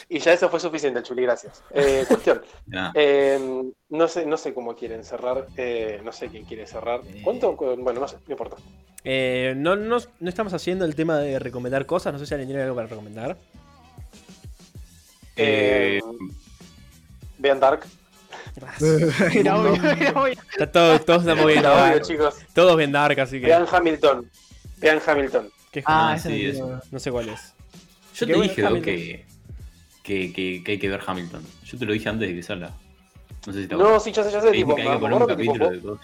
C: Y ya eso fue suficiente, Chuli, gracias. Eh, cuestión. Eh, no, sé, no sé cómo quieren cerrar. eh, no sé quién quiere cerrar.
B: Eh.
C: ¿Cuánto? Bueno, no sé, no importa.
A: Eh, no, no, no estamos haciendo el tema de recomendar cosas. No sé si alguien tiene algo para recomendar.
C: Vean Dark. (laughs)
B: Era obvio, era obvio.
A: Está todo, todos estamos viendo
C: Era obvio,
A: Dark.
C: chicos.
A: Todos bien Dark, así que.
C: Vean Hamilton. Vean Hamilton.
A: ¿qué-
B: Ah,
D: sí,
B: quiero-
A: No sé cuál es.
D: yo te dije, que, que, que, que hay que ver Hamilton. Yo te lo dije antes de que salga. No sé si te
C: No, sí, ya sé, ya sé. Tipo,
D: que
C: me
D: hay que poner un
C: tipo, vos,
D: de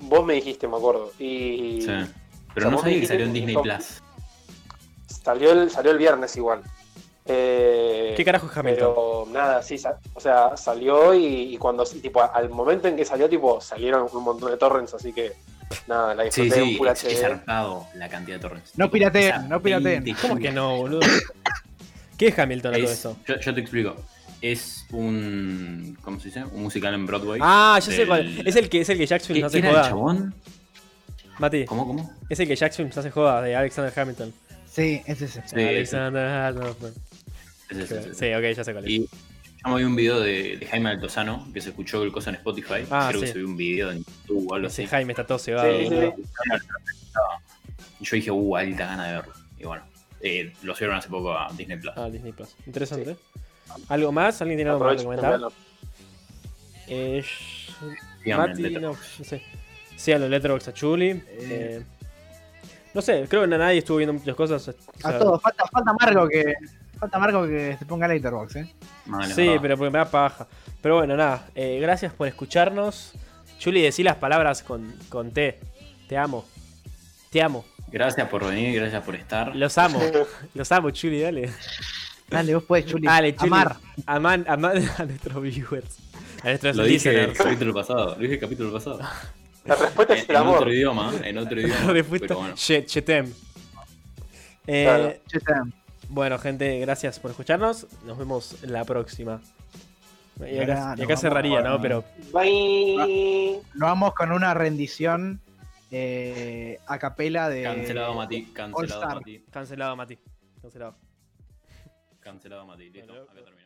C: vos me dijiste, me acuerdo. Y
D: Sí.
C: o
D: Pero
C: sea,
D: no sabía que salió en Disney. Plus.
C: salió, el, salió el viernes igual. Eh,
A: ¿Qué carajo es Hamilton?
C: Pero nada, sí, o sea, salió y, y cuando, tipo, al momento en que salió, tipo, salieron un montón de torrents, así que nada, la
D: Sí,
C: disfruté en
D: sí,
C: Full
D: es, es la cantidad de torrents.
B: No pirateen,
D: esa
B: no pirateen.
D: 20
A: ¿Cómo que no, boludo? (laughs) ¿Qué es Hamilton a todo
D: Es-
A: eso?
D: yo, yo te explico. Es un. ¿Cómo se dice? Un musical en Broadway.
A: Ah, ya sé cuál. Es el que es el que Jack
D: ¿Qué,
A: Films hace
D: quién era el
A: joda.
D: chabón?
A: Mati,
D: ¿Cómo, cómo?
A: es el que Jack Films hace joda de Alexander Hamilton.
B: Sí, es ese.
D: Sí,
A: Alexander Hamilton.
D: Ese, ese, ese.
A: Sí, ok, ya sé cuál es.
D: Y yo vi un video de, de Jaime Altozano que se escuchó el cosa en Spotify.
A: Ah,
D: Creo
A: sí.
D: que se vio un video en YouTube o algo así.
A: Jaime está todo cebado.
C: Sí, sí, sí.
D: Y yo dije, uh, alta gana de verlo. Y bueno, eh, lo subieron hace poco a Disney Plus.
A: Ah, Disney Plus. Interesante. ¿Algo más? ¿Alguien tiene algo para
C: Aprovechen,
A: recomendar?
C: véanlo.
A: Eh, Mati,
D: Letterboxd.
A: no, no sé. Sí, a los Letterboxd a Chuli. Eh, no sé, creo que nadie estuvo viendo muchas cosas. o
B: A todos, falta, falta Marco que. Falta Marco que se ponga Letterboxd, eh.
D: Mal, es
A: Sí, pero porque me da paja. Pero bueno, nada. eh, gracias por escucharnos. Chuli, decí las palabras con, con T. Te amo. Te amo.
D: Gracias por venir, gracias por estar.
A: Los amo. (laughs) Los amo, Chuli, dale.
B: Dale, vos podés, Chuli.
A: Dale, Chuli.
B: Amar.
A: Aman, aman (laughs) a nuestros viewers. A nuestros
D: Lo dije el
A: listeners.
D: capítulo pasado. Lo dije el capítulo pasado. (laughs)
C: La respuesta es
D: En,
C: el
D: en
C: amor.
D: otro idioma, en otro idioma.
A: Respuesta.
D: pero bueno.
A: Che- Chetem. Eh,
C: Claro.
B: Che, Sam.
A: Bueno, gente, gracias por escucharnos. Nos vemos la próxima. Y acá, y
B: nos
A: acá
B: vamos
A: cerraría, ¿no? Pero
C: Bye.
B: Lo vamos con una rendición eh, a capela de.
D: Cancelado Mati, cancelado. Mati.
A: cancelado, Mati. Cancelado.
D: Cancelado Mati. Listo,
A: Bueno,
D: acá terminó.